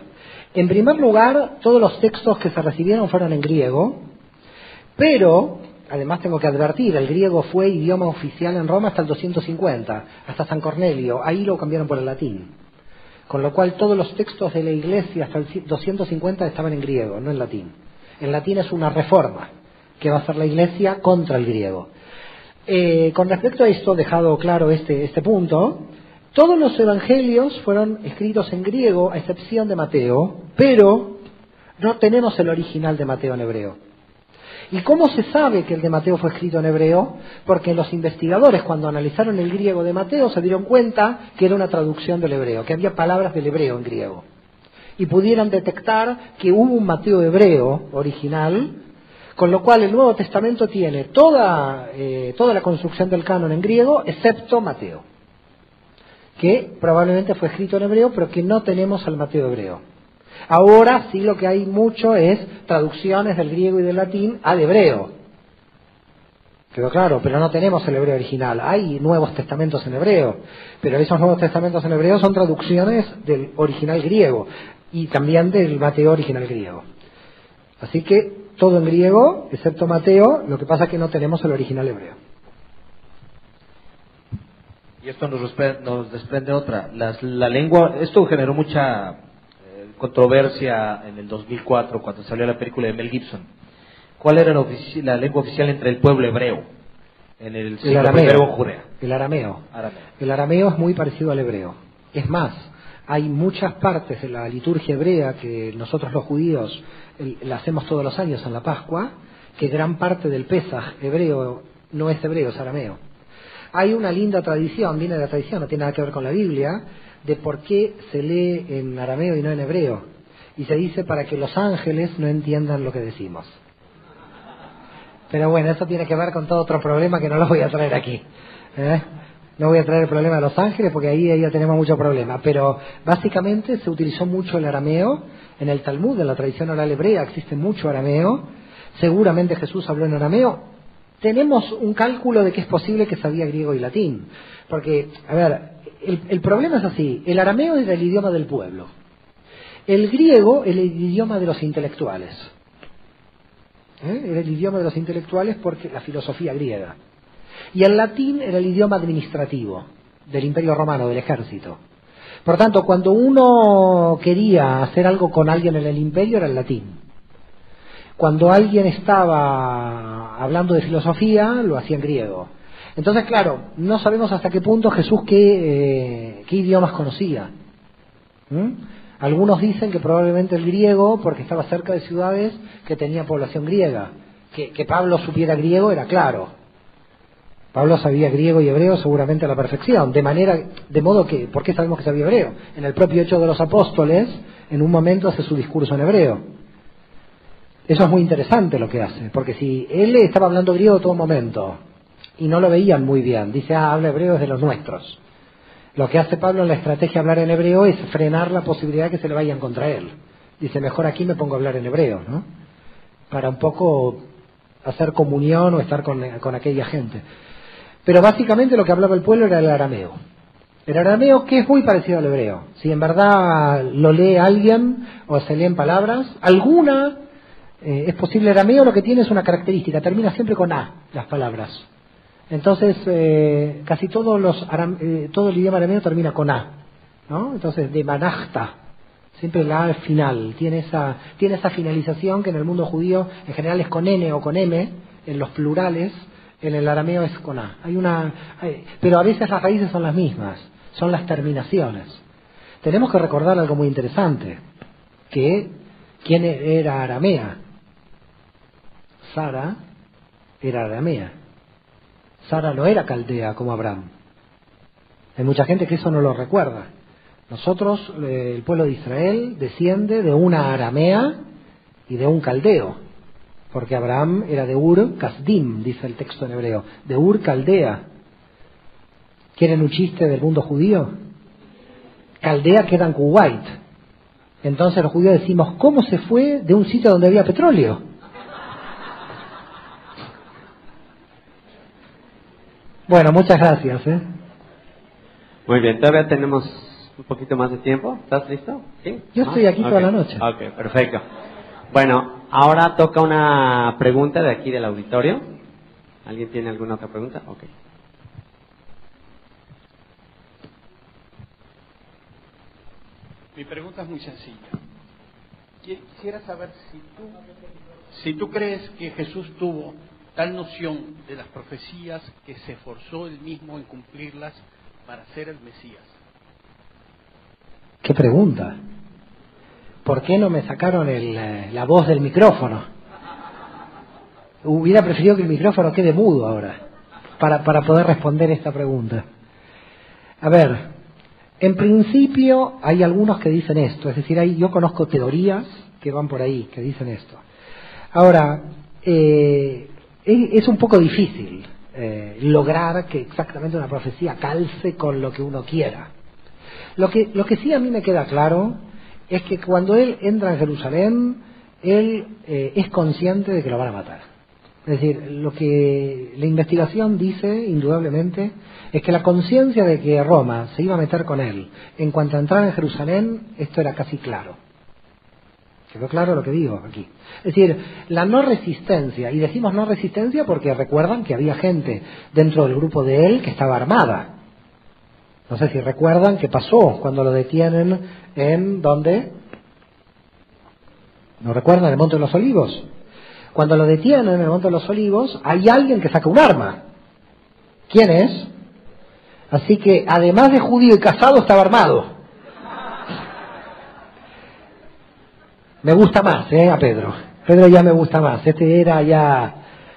En primer lugar, todos los textos que se recibieron fueron en griego, pero, además tengo que advertir, el griego fue idioma oficial en Roma hasta el 250, hasta San Cornelio, ahí lo cambiaron por el latín. Con lo cual todos los textos de la iglesia hasta el 250 estaban en griego, no en latín. En latín es una reforma que va a hacer la iglesia contra el griego. Eh, con respecto a esto, dejado claro este, este punto, todos los evangelios fueron escritos en griego, a excepción de Mateo, pero no tenemos el original de Mateo en hebreo. ¿Y cómo se sabe que el de Mateo fue escrito en hebreo? Porque los investigadores cuando analizaron el griego de Mateo se dieron cuenta que era una traducción del hebreo, que había palabras del hebreo en griego. Y pudieron detectar que hubo un Mateo hebreo original, con lo cual el Nuevo Testamento tiene toda, eh, toda la construcción del canon en griego, excepto Mateo que probablemente fue escrito en hebreo, pero que no tenemos al Mateo hebreo. Ahora sí lo que hay mucho es traducciones del griego y del latín al hebreo. Quedó claro, pero no tenemos el hebreo original. Hay nuevos testamentos en hebreo, pero esos nuevos testamentos en hebreo son traducciones del original griego y también del Mateo original griego. Así que todo en griego, excepto Mateo, lo que pasa es que no tenemos el original hebreo. Y esto nos, desprende otra. la lengua, esto generó mucha eh, controversia en el 2004 cuando salió la película de Mel Gibson. ¿Cuál era la, lengua oficial entre el pueblo hebreo en el siglo arameo, Judea? El arameo. El arameo es muy parecido al hebreo. Es más, hay muchas partes de la liturgia hebrea que nosotros los judíos la hacemos todos los años en la Pascua, que gran parte del Pesaj hebreo no es hebreo, es arameo. Hay una linda tradición, viene de la tradición, no tiene nada que ver con la Biblia, de por qué se lee en arameo y no en hebreo. Y se dice para que los ángeles no entiendan lo que decimos. Pero bueno, eso tiene que ver con todo otro problema que no lo voy a traer aquí. ¿eh? No voy a traer el problema de los ángeles porque ahí ya tenemos mucho problema. Pero básicamente se utilizó mucho el arameo. En el Talmud, en la tradición oral hebrea, existe mucho arameo. Seguramente Jesús habló en arameo tenemos un cálculo de que es posible que sabía griego y latín. Porque, a ver, el, problema es así, el arameo era el idioma del pueblo, el griego el idioma de los intelectuales. ¿Eh? Era el idioma de los intelectuales porque la filosofía griega. Y el latín era el idioma administrativo del imperio romano, del ejército. Por tanto, cuando uno quería hacer algo con alguien en el imperio era el latín. Cuando alguien estaba hablando de filosofía, lo hacía en griego. Entonces, claro, no sabemos hasta qué punto Jesús qué, eh, idiomas conocía. ¿Mm? Algunos dicen que probablemente el griego, porque estaba cerca de ciudades que tenían población griega. Que, que Pablo supiera griego era claro. Pablo sabía griego y hebreo seguramente a la perfección, de manera, de modo que, ¿por qué sabemos que sabía hebreo? En el propio hecho de los apóstoles, en un momento hace su discurso en hebreo. Eso es muy interesante lo que hace, porque si él estaba hablando griego todo momento y no lo veían muy bien, dice, ah, habla hebreo es de los nuestros. Lo que hace Pablo en la estrategia de hablar en hebreo es frenar la posibilidad que se le vayan contra él. Dice, mejor aquí me pongo a hablar en hebreo, ¿no? Para un poco hacer comunión o estar con, con aquella gente. Pero básicamente lo que hablaba el pueblo era el arameo. El arameo que es muy parecido al hebreo. Si en verdad lo lee alguien o se leen palabras, alguna eh, es posible, arameo lo que tiene es una característica, termina siempre con A las palabras. Entonces, eh, casi todos los eh, todo el idioma arameo termina con A. ¿no? Entonces, de manachta, siempre la A final, tiene esa, tiene esa finalización que en el mundo judío en general es con N o con M, en los plurales, en el arameo es con A. Hay una, pero a veces las raíces son las mismas, son las terminaciones. Tenemos que recordar algo muy interesante, que quién era aramea. Sara era aramea. Sara no era caldea como Abraham. Hay mucha gente que eso no lo recuerda. Nosotros, eh, el pueblo de Israel, desciende de una aramea y de un caldeo, porque Abraham era de Ur Kasdim, dice el texto en hebreo, de Ur Caldea. ¿Quieren un chiste del mundo judío? Caldea queda en Kuwait. Entonces los judíos decimos, ¿cómo se fue de un sitio donde había petróleo? Bueno, muchas gracias. ¿eh? Muy bien, todavía tenemos un poquito más de tiempo. ¿Estás listo? ¿Sí? Yo estoy aquí toda la noche. Ok, perfecto. Bueno, ahora toca una pregunta de aquí del auditorio. ¿Alguien tiene alguna otra pregunta? Ok. Mi pregunta es muy sencilla. Quisiera saber si tú, si tú crees que Jesús tuvo tal noción de las profecías que se esforzó él mismo en cumplirlas para ser el Mesías. ¿Qué pregunta? ¿Por qué no me sacaron eh, la voz del micrófono? Hubiera preferido que el micrófono quede mudo ahora, para, para poder responder esta pregunta. A ver, en principio hay algunos que dicen esto, es decir, hay, yo conozco teorías que van por ahí, que dicen esto. Ahora, eh, es, un poco difícil eh, lograr que exactamente una profecía calce con lo que uno quiera. Lo que, lo que sí a mí me queda claro es que cuando él entra en Jerusalén, él eh, es consciente de que lo van a matar. Es decir, lo que la investigación dice, indudablemente, es que la conciencia de que Roma se iba a meter con él en cuanto a entrar en Jerusalén, esto era casi claro. ¿Quedó claro lo que digo aquí? Es decir, la no resistencia, y decimos no resistencia porque recuerdan que había gente dentro del grupo de él que estaba armada. No sé si recuerdan qué pasó cuando lo detienen en dónde. ¿No recuerdan? En el Monte de los Olivos. Cuando lo detienen en el Monte de los Olivos, hay alguien que saca un arma. ¿Quién es? Así que, además de judío y casado, estaba armado. Me gusta más, ¿eh? A Pedro. Pedro ya me gusta más. Este era ya,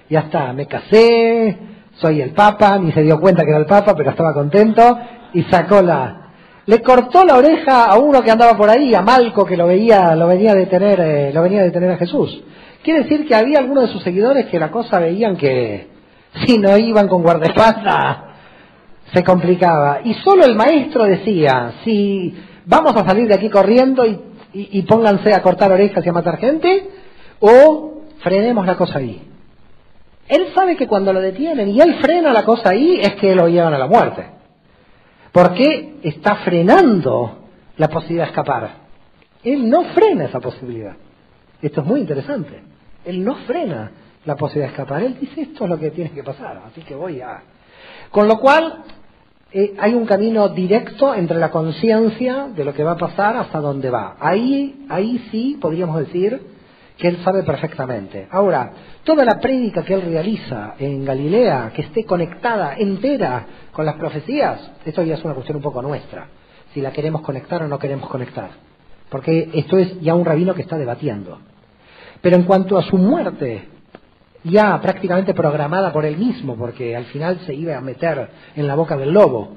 ya está, me casé, soy el Papa, ni se dio cuenta que era el Papa, pero estaba contento y sacó la... Le cortó la oreja a uno que andaba por ahí, a Malco, que lo veía, lo venía a detener, eh, lo venía a detener a Jesús. Quiere decir que había algunos de sus seguidores que la cosa veían que si no iban con guardaespaldas se complicaba. Y solo el maestro decía, si vamos a salir de aquí corriendo y y, pónganse a cortar orejas y a matar gente, o frenemos la cosa ahí. Él sabe que cuando lo detienen y él frena la cosa ahí es que lo llevan a la muerte. Porque está frenando la posibilidad de escapar. Él no frena esa posibilidad. Esto es muy interesante. Él no frena la posibilidad de escapar. Él dice esto es lo que tiene que pasar, así que voy a... Con lo cual, eh, hay un camino directo entre la conciencia de lo que va a pasar hasta dónde va. Ahí, ahí sí podríamos decir que él sabe perfectamente. Ahora, toda la prédica que él realiza en Galilea, que esté conectada entera con las profecías, esto ya es una cuestión un poco nuestra, si la queremos conectar o no queremos conectar. Porque esto es ya un rabino que está debatiendo. Pero en cuanto a su muerte, ya prácticamente programada por él mismo, porque al final se iba a meter en la boca del lobo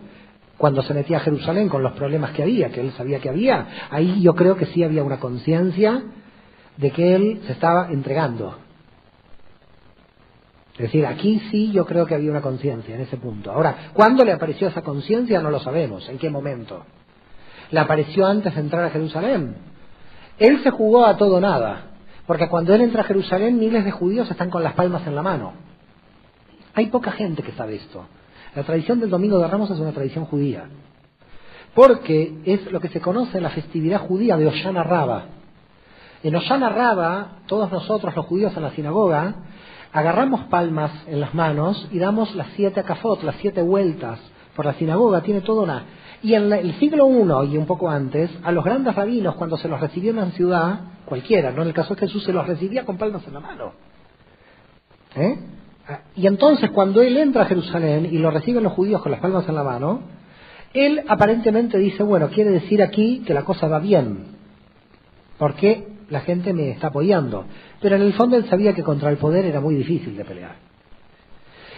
cuando se metía a Jerusalén con los problemas que había, que él sabía que había. Ahí yo creo que sí había una conciencia de que él se estaba entregando. Es decir, aquí sí yo creo que había una conciencia en ese punto. Ahora, ¿cuándo le apareció esa conciencia? No lo sabemos. ¿En qué momento? ¿Le apareció antes de entrar a Jerusalén? Él se jugó a todo nada. Porque cuando él entra a Jerusalén, miles de judíos están con las palmas en la mano. Hay poca gente que sabe esto. La tradición del Domingo de Ramos es una tradición judía. Porque es lo que se conoce en la festividad judía de Oshana Raba. En Oshana Raba, todos nosotros, los judíos en la sinagoga, agarramos palmas en las manos y damos las siete acafot, las siete vueltas por la sinagoga. Tiene toda una. Y en el siglo I y un poco antes, a los grandes rabinos, cuando se los recibía en la ciudad, cualquiera, no en el caso de Jesús, se los recibía con palmas en la mano. ¿Eh? Y entonces, cuando él entra a Jerusalén y lo reciben los judíos con las palmas en la mano, él aparentemente dice, bueno, quiere decir aquí que la cosa va bien, porque la gente me está apoyando. Pero en el fondo él sabía que contra el poder era muy difícil de pelear.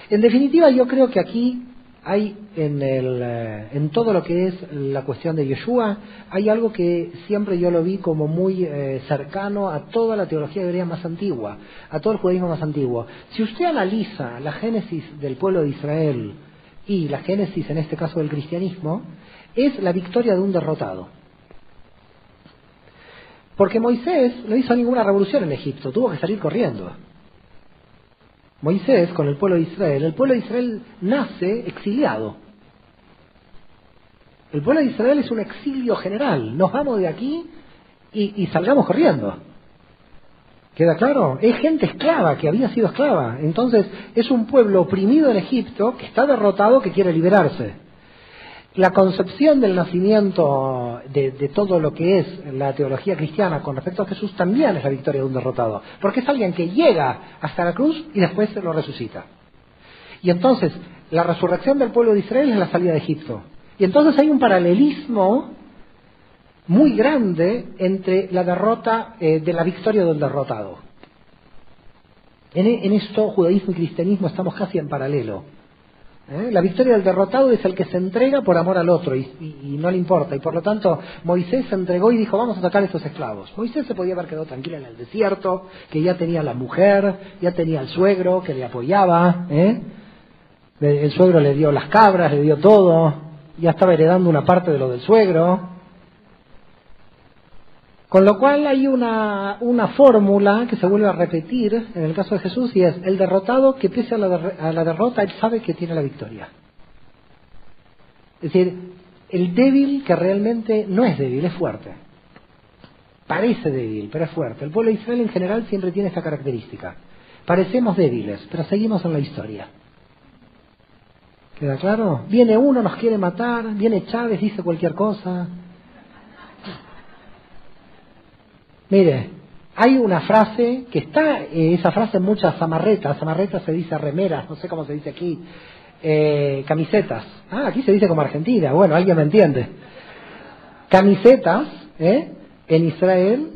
En definitiva, yo creo que aquí hay en, el, eh, en todo lo que es la cuestión de Yeshua, hay algo que siempre yo lo vi como muy eh, cercano a toda la teología hebrea más antigua, a todo el judaísmo más antiguo. Si usted analiza la génesis del pueblo de Israel y la génesis, en este caso del cristianismo, es la victoria de un derrotado. Porque Moisés no hizo ninguna revolución en Egipto, tuvo que salir corriendo. Moisés con el pueblo de Israel, el pueblo de Israel nace exiliado. El pueblo de Israel es un exilio general. Nos vamos de aquí y, salgamos corriendo. ¿Queda claro? Es gente esclava, que había sido esclava. Entonces, es un pueblo oprimido en Egipto, que está derrotado, que quiere liberarse. La concepción del nacimiento de, todo lo que es la teología cristiana con respecto a Jesús también es la victoria de un derrotado, porque es alguien que llega hasta la cruz y después se lo resucita. Y entonces, la resurrección del pueblo de Israel es la salida de Egipto. Y entonces hay un paralelismo muy grande entre la derrota eh, de la victoria del derrotado. En esto, judaísmo y cristianismo estamos casi en paralelo. ¿Eh? La victoria del derrotado es el que se entrega por amor al otro y, no le importa. Y por lo tanto, Moisés se entregó y dijo, vamos a sacar a estos esclavos. Moisés se podía haber quedado tranquilo en el desierto, que ya tenía la mujer, ya tenía el suegro que le apoyaba. ¿eh? El suegro le dio las cabras, le dio todo, ya estaba heredando una parte de lo del suegro. Con lo cual hay una, una fórmula que se vuelve a repetir en el caso de Jesús y es el derrotado que pese a la, a la derrota, él sabe que tiene la victoria. Es decir, el débil que realmente no es débil, es fuerte. Parece débil, pero es fuerte. El pueblo de Israel en general siempre tiene esta característica. Parecemos débiles, pero seguimos en la historia. ¿Queda claro? Viene uno, nos quiere matar, viene Chávez, dice cualquier cosa, Mire, hay una frase que está, eh, esa frase en muchas amarretas, amarretas se dice remeras, no sé cómo se dice aquí, eh, camisetas. Ah, aquí se dice como Argentina, bueno, alguien me entiende. Camisetas, ¿eh? En Israel,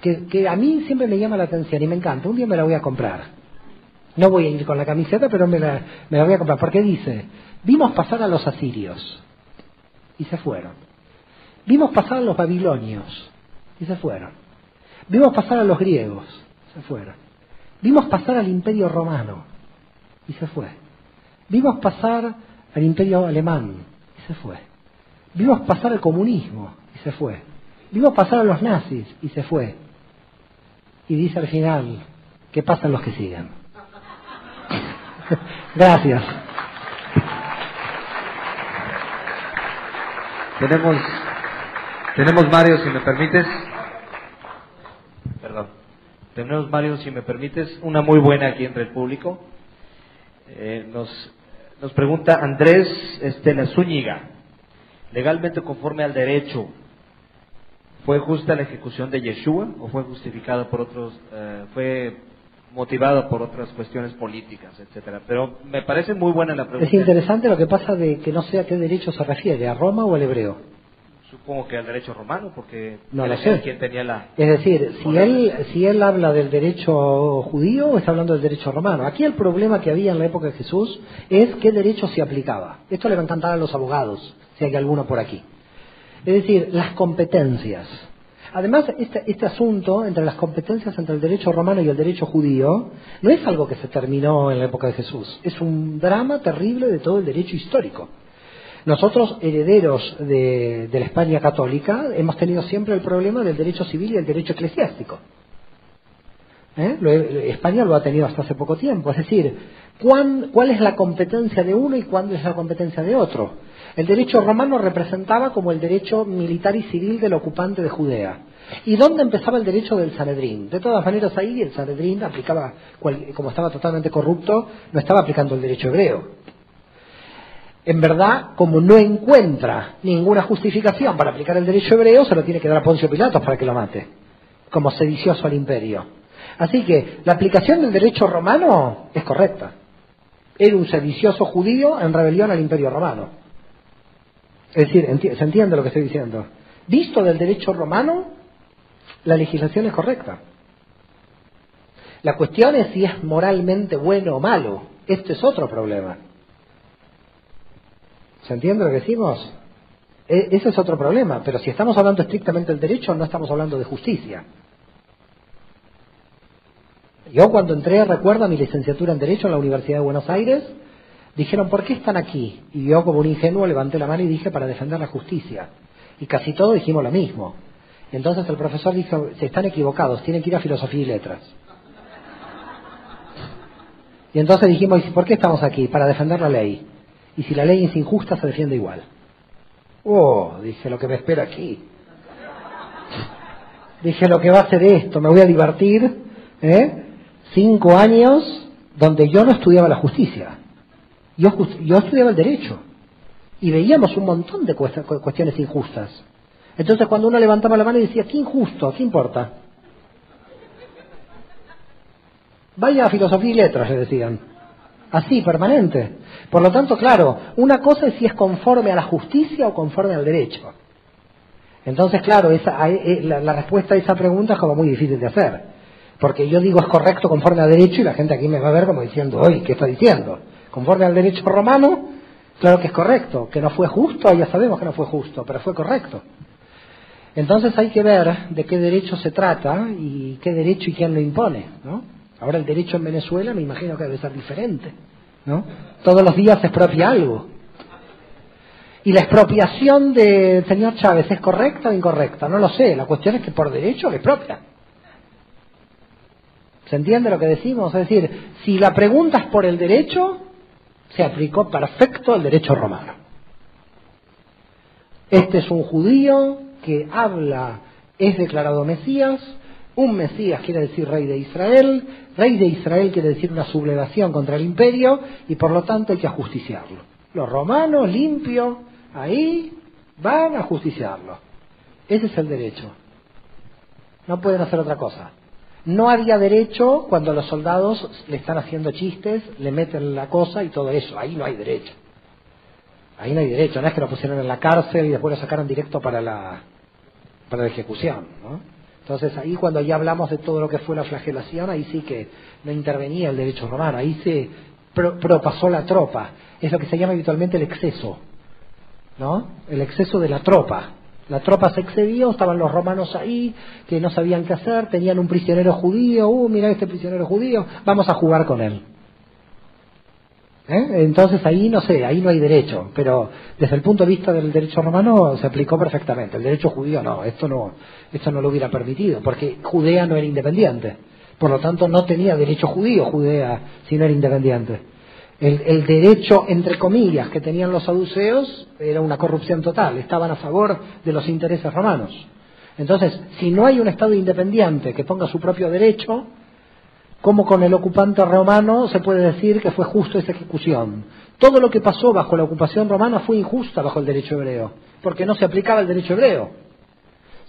que, que a mí siempre me llama la atención y me encanta. Un día me la voy a comprar. No voy a ir con la camiseta, pero me la, me la voy a comprar. Porque dice, vimos pasar a los asirios y se fueron. Vimos pasar a los babilonios y se fueron. Vimos pasar a los griegos, se fueron. Vimos pasar al imperio romano y se fue. Vimos pasar al imperio alemán y se fue. Vimos pasar al comunismo y se fue. Vimos pasar a los nazis y se fue. Y dice al final, ¿qué pasan los que siguen? Gracias. Tenemos, tenemos Mario, si me permites. Perdón. Tenemos Mario, si me permites, una muy buena aquí entre el público. Eh, nos, nos pregunta Andrés Estela Zúñiga. Legalmente conforme al derecho, ¿fue justa la ejecución de Yeshua o fue justificada por otros, eh, fue motivada por otras cuestiones políticas, etcétera? Pero me parece muy buena la pregunta. Es interesante lo que pasa de que no sé a qué derecho se refiere, a Roma o al hebreo. Supongo que al derecho romano, porque No lo sé. quien tenía la... Es decir, si él, si él habla del derecho judío está hablando del derecho romano. Aquí el problema que había en la época de Jesús es qué derecho se aplicaba. Esto le va a encantar a los abogados, si hay alguno por aquí. Es decir, las competencias. Además, este, este asunto entre las competencias entre el derecho romano y el derecho judío no es algo que se terminó en la época de Jesús. Es un drama terrible de todo el derecho histórico. Nosotros, herederos de, la España católica, hemos tenido siempre el problema del derecho civil y el derecho eclesiástico. ¿Eh? España lo ha tenido hasta hace poco tiempo. Es decir, ¿cuán- ¿cuál es la competencia de uno y cuándo es la competencia de otro? El derecho romano representaba como el derecho militar y civil del ocupante de Judea. ¿Y dónde empezaba el derecho del Sanedrín? De todas maneras, ahí el Sanedrín aplicaba, como estaba totalmente corrupto, no estaba aplicando el derecho hebreo. En verdad, como no encuentra ninguna justificación para aplicar el derecho hebreo, se lo tiene que dar a Poncio Pilatos para que lo mate, como sedicioso al imperio. Así que la aplicación del derecho romano es correcta. Era un sedicioso judío en rebelión al imperio romano. Es decir, enti- ¿se entiende lo que estoy diciendo? Visto del derecho romano, la legislación es correcta. La cuestión es si es moralmente bueno o malo. Este es otro problema. ¿Se entiende lo que decimos? E- ese es otro problema. Pero si estamos hablando estrictamente del derecho, no estamos hablando de justicia. Yo cuando entré, recuerdo, mi licenciatura en Derecho en la Universidad de Buenos Aires, dijeron, ¿por qué están aquí? Y yo como un ingenuo levanté la mano y dije, para defender la justicia. Y casi todos dijimos lo mismo. Entonces el profesor dijo, se están equivocados, tienen que ir a Filosofía y Letras. Y entonces dijimos, ¿y por qué estamos aquí? Para defender la ley. Y si la ley es injusta, se defiende igual. Oh, dije, lo que me espera aquí. Dije, lo que va a ser esto, me voy a divertir, ¿eh? Cinco años donde yo no estudiaba la justicia. Yo, yo estudiaba el derecho. Y veíamos un montón de cuestiones injustas. Entonces cuando uno levantaba la mano y decía, qué injusto, ¿qué importa? Vaya a filosofía y letras, le decían. Así, permanente. Por lo tanto, claro, una cosa es si es conforme a la justicia o conforme al derecho. Entonces, claro, esa, eh, la, la respuesta a esa pregunta es como muy difícil de hacer. Porque yo digo es correcto conforme al derecho y la gente aquí me va a ver como diciendo, oye, ¿qué está diciendo? Conforme al derecho romano, claro que es correcto. Que no fue justo, ya sabemos que no fue justo, pero fue correcto. Entonces hay que ver de qué derecho se trata y qué derecho y quién lo impone, ¿no? Ahora el derecho en Venezuela me imagino que debe ser diferente, ¿no? Todos los días se expropia algo. ¿Y la expropiación del señor Chávez es correcta o incorrecta? No lo sé. La cuestión es que por derecho le expropia. ¿Se entiende lo que decimos? Es decir, si la pregunta es por el derecho, se aplicó perfecto el derecho romano. Este es un judío que habla, es declarado Mesías, un Mesías quiere decir rey de Israel, rey de Israel quiere decir una sublevación contra el imperio y por lo tanto hay que ajusticiarlo. Los romanos limpios ahí van a justiciarlo. Ese es el derecho. No pueden hacer otra cosa. No había derecho cuando los soldados le están haciendo chistes, le meten la cosa y todo eso. Ahí no hay derecho. Ahí no hay derecho. No es que lo pusieron en la cárcel y después lo sacaron directo para la, para la ejecución. ¿no? Entonces ahí cuando ya hablamos de todo lo que fue la flagelación, ahí sí que no intervenía el derecho romano. Ahí se pro- propasó la tropa. Es lo que se llama habitualmente el exceso. ¿no? El exceso de la tropa. La tropa se excedió, estaban los romanos ahí, que no sabían qué hacer, tenían un prisionero judío, uh, mira este prisionero judío, vamos a jugar con él. ¿Eh? Entonces ahí no sé, ahí no hay derecho, pero desde el punto de vista del derecho romano se aplicó perfectamente. El derecho judío no, esto no, esto no lo hubiera permitido, porque Judea no era independiente. Por lo tanto, no tenía derecho judío Judea si no era independiente. El, el derecho, entre comillas, que tenían los saduceos era una corrupción total, estaban a favor de los intereses romanos. Entonces, si no hay un Estado independiente que ponga su propio derecho, ¿cómo con el ocupante romano se puede decir que fue justo esa ejecución? Todo lo que pasó bajo la ocupación romana fue injusta bajo el derecho hebreo, porque no se aplicaba el derecho hebreo.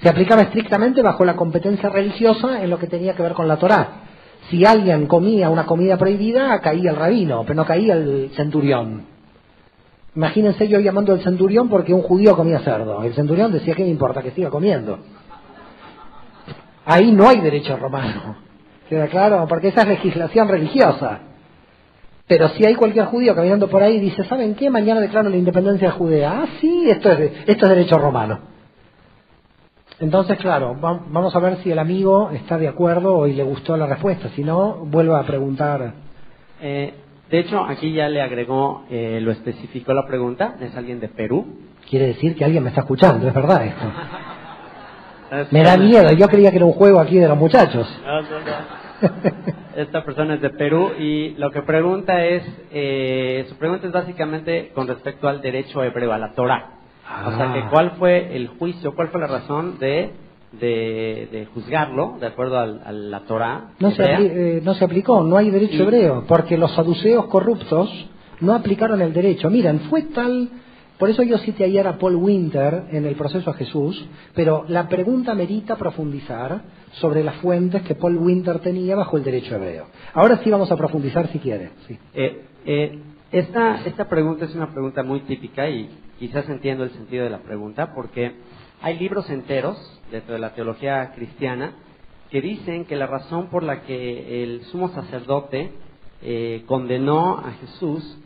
Se aplicaba estrictamente bajo la competencia religiosa en lo que tenía que ver con la Torá. Si alguien comía una comida prohibida, caía el rabino, pero no caía el centurión. Imagínense yo llamando al centurión porque un judío comía cerdo. El centurión decía, ¿qué me importa? Que siga comiendo. Ahí no hay derecho romano. ¿Queda claro? Porque esa es legislación religiosa. Pero si hay cualquier judío caminando por ahí y dice, ¿saben qué? Mañana declaro la independencia de Judea. Ah, sí, esto es, esto es derecho romano. Entonces, claro, va- vamos a ver si el amigo está de acuerdo y le gustó la respuesta. Si no, vuelvo a preguntar. Eh, de hecho, aquí ya le agregó, eh, lo especificó la pregunta, es alguien de Perú. Quiere decir que alguien me está escuchando, es verdad esto. Me da miedo, yo creía que era un juego aquí de los muchachos. No, no, no. Esta persona es de Perú y lo que pregunta es, eh, su pregunta es básicamente con respecto al derecho hebreo, a la Torah. O sea, que Ah. cuál fue el juicio, cuál fue la razón de, de, de juzgarlo de acuerdo al- a la Torah. No se, eh, no se aplicó, no hay derecho Y- hebreo, porque los saduceos corruptos no aplicaron el derecho. Miren, fue tal, por eso yo cité ayer a Paul Winter en el proceso a Jesús, pero la pregunta merita profundizar sobre las fuentes que Paul Winter tenía bajo el derecho hebreo. Ahora sí vamos a profundizar si quiere. Sí. Eh, eh, esta, esta pregunta es una pregunta muy típica y quizás entiendo el sentido de la pregunta porque hay libros enteros dentro de la teología cristiana que dicen que la razón por la que el sumo sacerdote eh, condenó a Jesús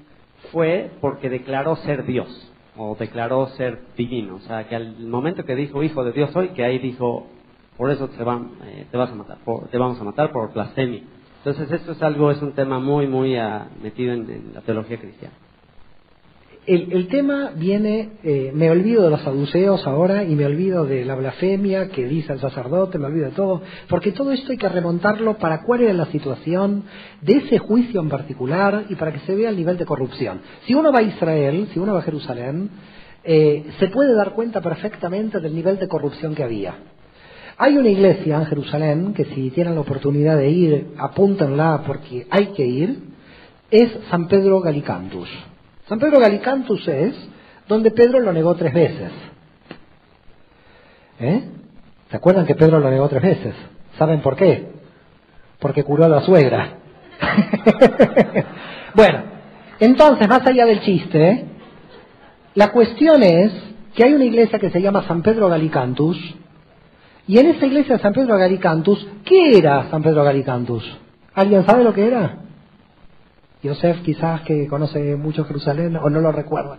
fue porque declaró ser Dios o declaró ser divino. O sea, que al momento que dijo hijo de Dios hoy, que ahí dijo, por eso te, van, eh, te vas a matar, te vamos a matar por blasfemia. Entonces esto es algo, es un tema muy, muy uh, metido en la teología cristiana el, el, tema viene, eh, me olvido de los saduceos ahora y me olvido de la blasfemia que dice el sacerdote, me olvido de todo, porque todo esto hay que remontarlo para cuál era la situación de ese juicio en particular y para que se vea el nivel de corrupción. Si uno va a Israel, si uno va a Jerusalén, eh, se puede dar cuenta perfectamente del nivel de corrupción que había. Hay una iglesia en Jerusalén que si tienen la oportunidad de ir, apúntenla porque hay que ir, es San Pedro Galicantus. San Pedro Galicantus es donde Pedro lo negó tres veces. ¿Eh? ¿Se acuerdan que Pedro lo negó tres veces? ¿Saben por qué? Porque curó a la suegra. bueno, entonces, más allá del chiste, ¿eh? la cuestión es que hay una iglesia que se llama San Pedro Galicantus, y en esa iglesia de San Pedro Galicantus, ¿qué era San Pedro Galicantus? ¿Alguien sabe lo que era? Yosef quizás que conoce mucho Jerusalén o no lo recuerda.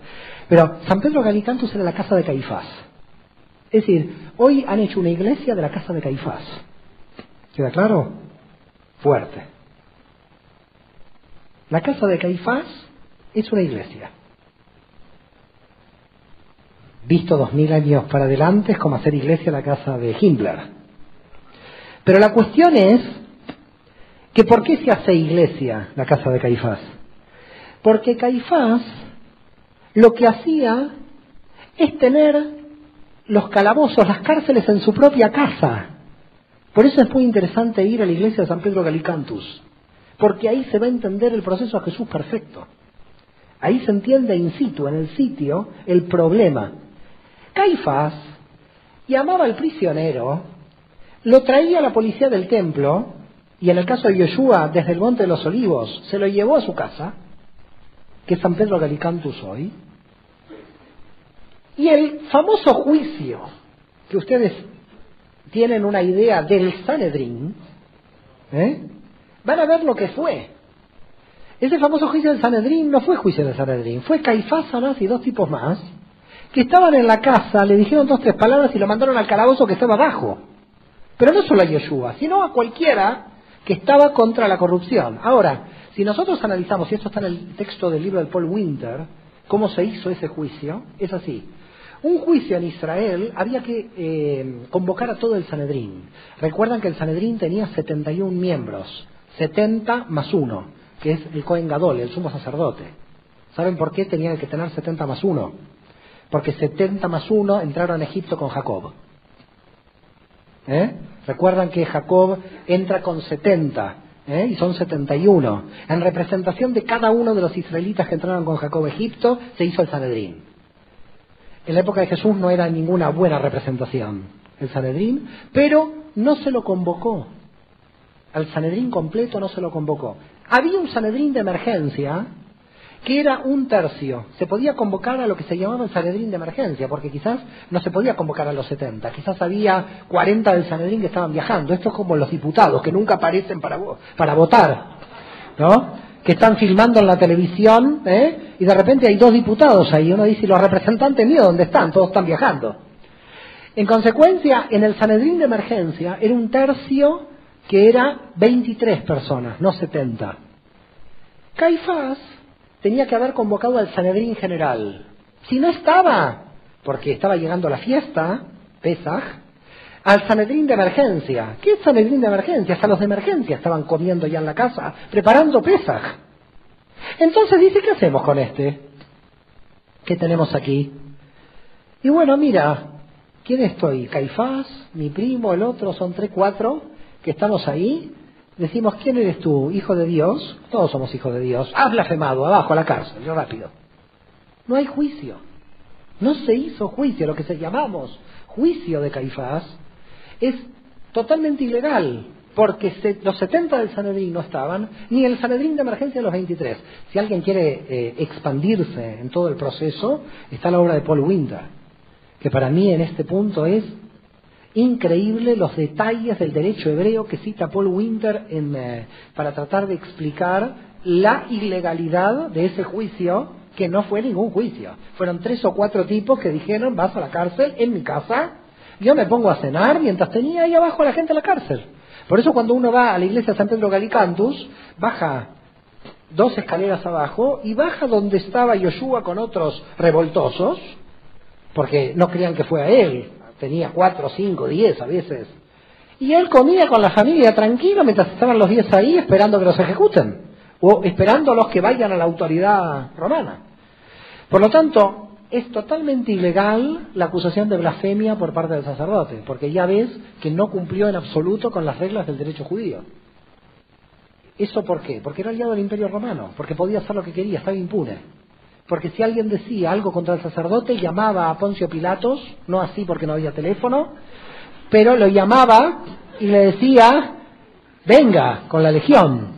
Pero San Pedro Galicantus era la casa de Caifás. Es decir, hoy han hecho una iglesia de la casa de Caifás. ¿Queda claro? Fuerte. La casa de Caifás es una iglesia. Visto dos mil años para adelante es como hacer iglesia la casa de Himmler. Pero la cuestión es que por qué se hace iglesia la casa de Caifás. Porque Caifás lo que hacía es tener los calabozos, las cárceles en su propia casa. Por eso es muy interesante ir a la iglesia de San Pedro Galicantus, porque ahí se va a entender el proceso a Jesús perfecto. Ahí se entiende in situ, en el sitio, el problema. Caifás llamaba al prisionero, lo traía a la policía del templo y en el caso de Yeshua, desde el Monte de los Olivos, se lo llevó a su casa, que es San Pedro Galicantus hoy. Y el famoso juicio, que ustedes tienen una idea del Sanedrín, ¿eh? van a ver lo que fue. Ese famoso juicio del Sanedrín no fue juicio del Sanedrín, fue Caifás, Anás y dos tipos más, que estaban en la casa, le dijeron dos, tres palabras y lo mandaron al calabozo que estaba abajo. Pero no solo a Yeshua, sino a cualquiera que estaba contra la corrupción. Ahora, si nosotros analizamos, y esto está en el texto del libro de Paul Winter, cómo se hizo ese juicio, es así. Un juicio en Israel había que eh, convocar a todo el Sanedrín. Recuerdan que el Sanedrín tenía 71 miembros, 70 más uno, que es el Cohen Gadol, el sumo sacerdote. ¿Saben por qué tenían que tener 70 más uno? Porque 70 más uno entraron a Egipto con Jacob. ¿Eh? Recuerdan que Jacob entra con 70 ¿eh? y son 71. En representación de cada uno de los israelitas que entraron con Jacob a Egipto, se hizo el Sanedrín. En la época de Jesús no era ninguna buena representación el Sanedrín, pero no se lo convocó. Al Sanedrín completo no se lo convocó. Había un Sanedrín de emergencia que era un tercio. Se podía convocar a lo que se llamaba el Sanedrín de emergencia, porque quizás no se podía convocar a los 70, quizás había 40 del Sanedrín que estaban viajando. Esto es como los diputados, que nunca aparecen para, para votar, ¿no? Que están filmando en la televisión, ¿eh? Y de repente hay dos diputados ahí, uno dice, ¿y los representantes míos dónde están? Todos están viajando. En consecuencia, en el Sanedrín de emergencia era un tercio que era 23 personas, no 70. Caifás tenía que haber convocado al Sanedrín general. Si no estaba, porque estaba llegando la fiesta, Pesaj, al Sanedrín de emergencia. ¿Qué es Sanedrín de emergencia? Hasta los de emergencia estaban comiendo ya en la casa, preparando Pesaj. Entonces dice, ¿qué hacemos con este? ¿Qué tenemos aquí? Y bueno, mira, ¿quién estoy? Caifás, mi primo, el otro, son tres, cuatro, que estamos ahí. Decimos, ¿quién eres tú? ¿Hijo de Dios? Todos somos hijos de Dios. Has blasfemado, abajo a la cárcel, yo rápido. No hay juicio. No se hizo juicio, lo que se llamamos juicio de Caifás es totalmente ilegal, porque los 70 del Sanedrín no estaban, ni el Sanedrín de emergencia de los 23. Si alguien quiere eh, expandirse en todo el proceso, está la obra de Paul Winter, que para mí en este punto es increíble los detalles del derecho hebreo que cita Paul Winter eh, para tratar de explicar la ilegalidad de ese juicio que no fue ningún juicio. Fueron tres o cuatro tipos que dijeron, vas a la cárcel en mi casa, yo me pongo a cenar mientras tenía ahí abajo a la gente en la cárcel. Por eso cuando uno va a la iglesia de San Pedro Galicantus, baja dos escaleras abajo y baja donde estaba Yoshua con otros revoltosos, porque no creían que fue a él, tenía cuatro, cinco, diez a veces. Y él comía con la familia tranquilo mientras estaban los diez ahí esperando que los ejecuten o esperando a los que vayan a la autoridad romana. Por lo tanto, es totalmente ilegal la acusación de blasfemia por parte del sacerdote, porque ya ves que no cumplió en absoluto con las reglas del derecho judío. ¿Eso por qué? Porque era aliado del imperio romano, porque podía hacer lo que quería, estaba impune. Porque si alguien decía algo contra el sacerdote, llamaba a Poncio Pilatos, no así porque no había teléfono, pero lo llamaba y le decía, venga con la legión,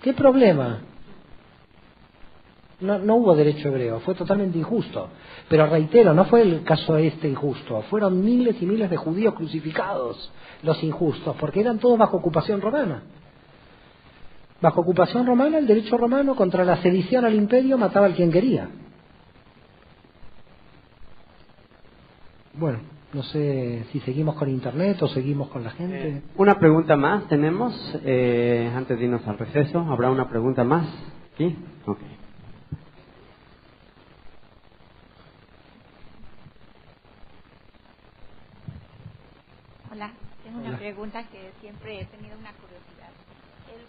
¿Qué problema? No, hubo derecho hebreo, fue totalmente injusto. Pero reitero, no fue el caso este injusto, fueron miles y miles de judíos crucificados los injustos, porque eran todos bajo ocupación romana. Bajo ocupación romana, el derecho romano contra la sedición al imperio mataba al quien quería. Bueno, no sé si seguimos con Internet o seguimos con la gente. Eh, una pregunta más tenemos, eh, antes de irnos al receso. ¿Habrá una pregunta más? ¿Sí? Hola, tengo una pregunta que siempre he tenido una curiosidad. ¿El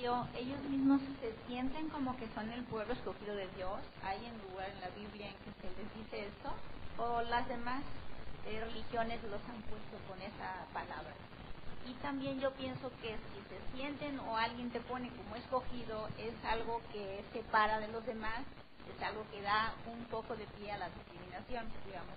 ellos mismos se sienten como que son el pueblo escogido de Dios? ¿Hay en lugar en la Biblia en que se les dice esto? ¿O las demás religiones los han puesto con esa palabra. Y también yo pienso que si se sienten o alguien te pone como escogido, es algo que separa de los demás, es algo que da un poco de pie a la discriminación, digamos,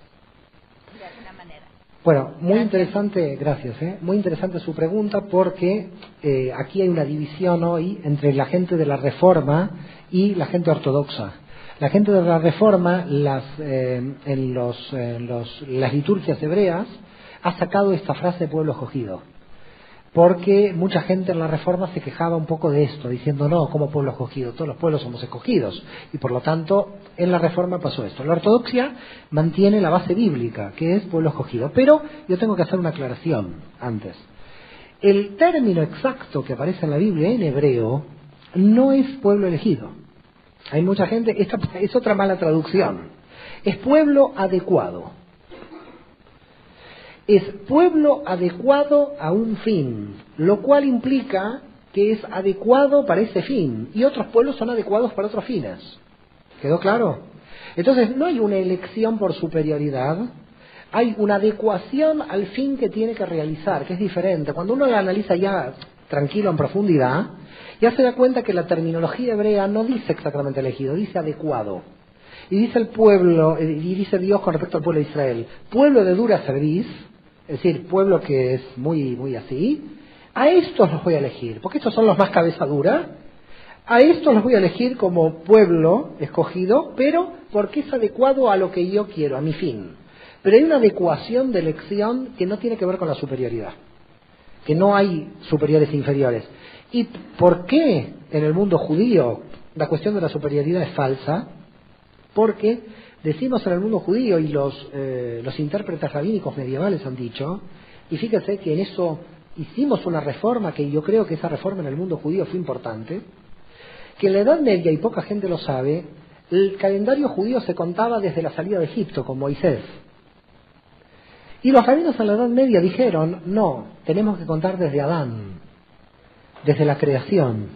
de alguna manera. Bueno, muy interesante, gracias, ¿eh? muy interesante su pregunta porque eh, aquí hay una división hoy entre la gente de la Reforma y la gente ortodoxa. La gente de la Reforma, las, eh, en, los, las liturgias hebreas, ha sacado esta frase de pueblo escogido. Porque mucha gente en la Reforma se quejaba un poco de esto, diciendo, no, como pueblo escogido, todos los pueblos somos escogidos. Y por lo tanto, en la Reforma pasó esto. La ortodoxia mantiene la base bíblica, que es pueblo escogido. Pero yo tengo que hacer una aclaración antes. El término exacto que aparece en la Biblia en hebreo no es pueblo elegido. Hay mucha gente, esta es otra mala traducción. Es pueblo adecuado. Es pueblo adecuado a un fin, lo cual implica que es adecuado para ese fin y otros pueblos son adecuados para otros fines. ¿Quedó claro? Entonces no hay una elección por superioridad, hay una adecuación al fin que tiene que realizar, que es diferente. Cuando uno la analiza ya tranquilo en profundidad, ya se da cuenta que la terminología hebrea no dice exactamente elegido, dice adecuado. Y dice el pueblo, y dice Dios con respecto al pueblo de Israel, pueblo de dura cerviz, es decir, pueblo que es muy, muy así, a estos los voy a elegir, porque estos son los más cabeza dura, a estos los voy a elegir como pueblo escogido, pero porque es adecuado a lo que yo quiero, a mi fin. Pero hay una adecuación de elección que no tiene que ver con la superioridad, que no hay superiores e inferiores. ¿Y por qué en el mundo judío la cuestión de la superioridad es falsa? Porque decimos en el mundo judío y los, eh, los intérpretes rabínicos medievales han dicho, y fíjense que en eso hicimos una reforma que yo creo que esa reforma en el mundo judío fue importante, que en la Edad Media, y poca gente lo sabe, el calendario judío se contaba desde la salida de Egipto con Moisés. Y los rabinos en la Edad Media dijeron, no, tenemos que contar desde Adán desde la creación.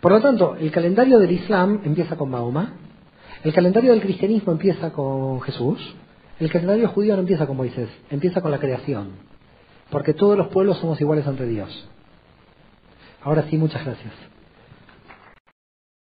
Por lo tanto, el calendario del Islam empieza con Mahoma, el calendario del cristianismo empieza con Jesús, el calendario judío no empieza con Moisés, empieza con la creación, porque todos los pueblos somos iguales ante Dios. Ahora sí, muchas gracias.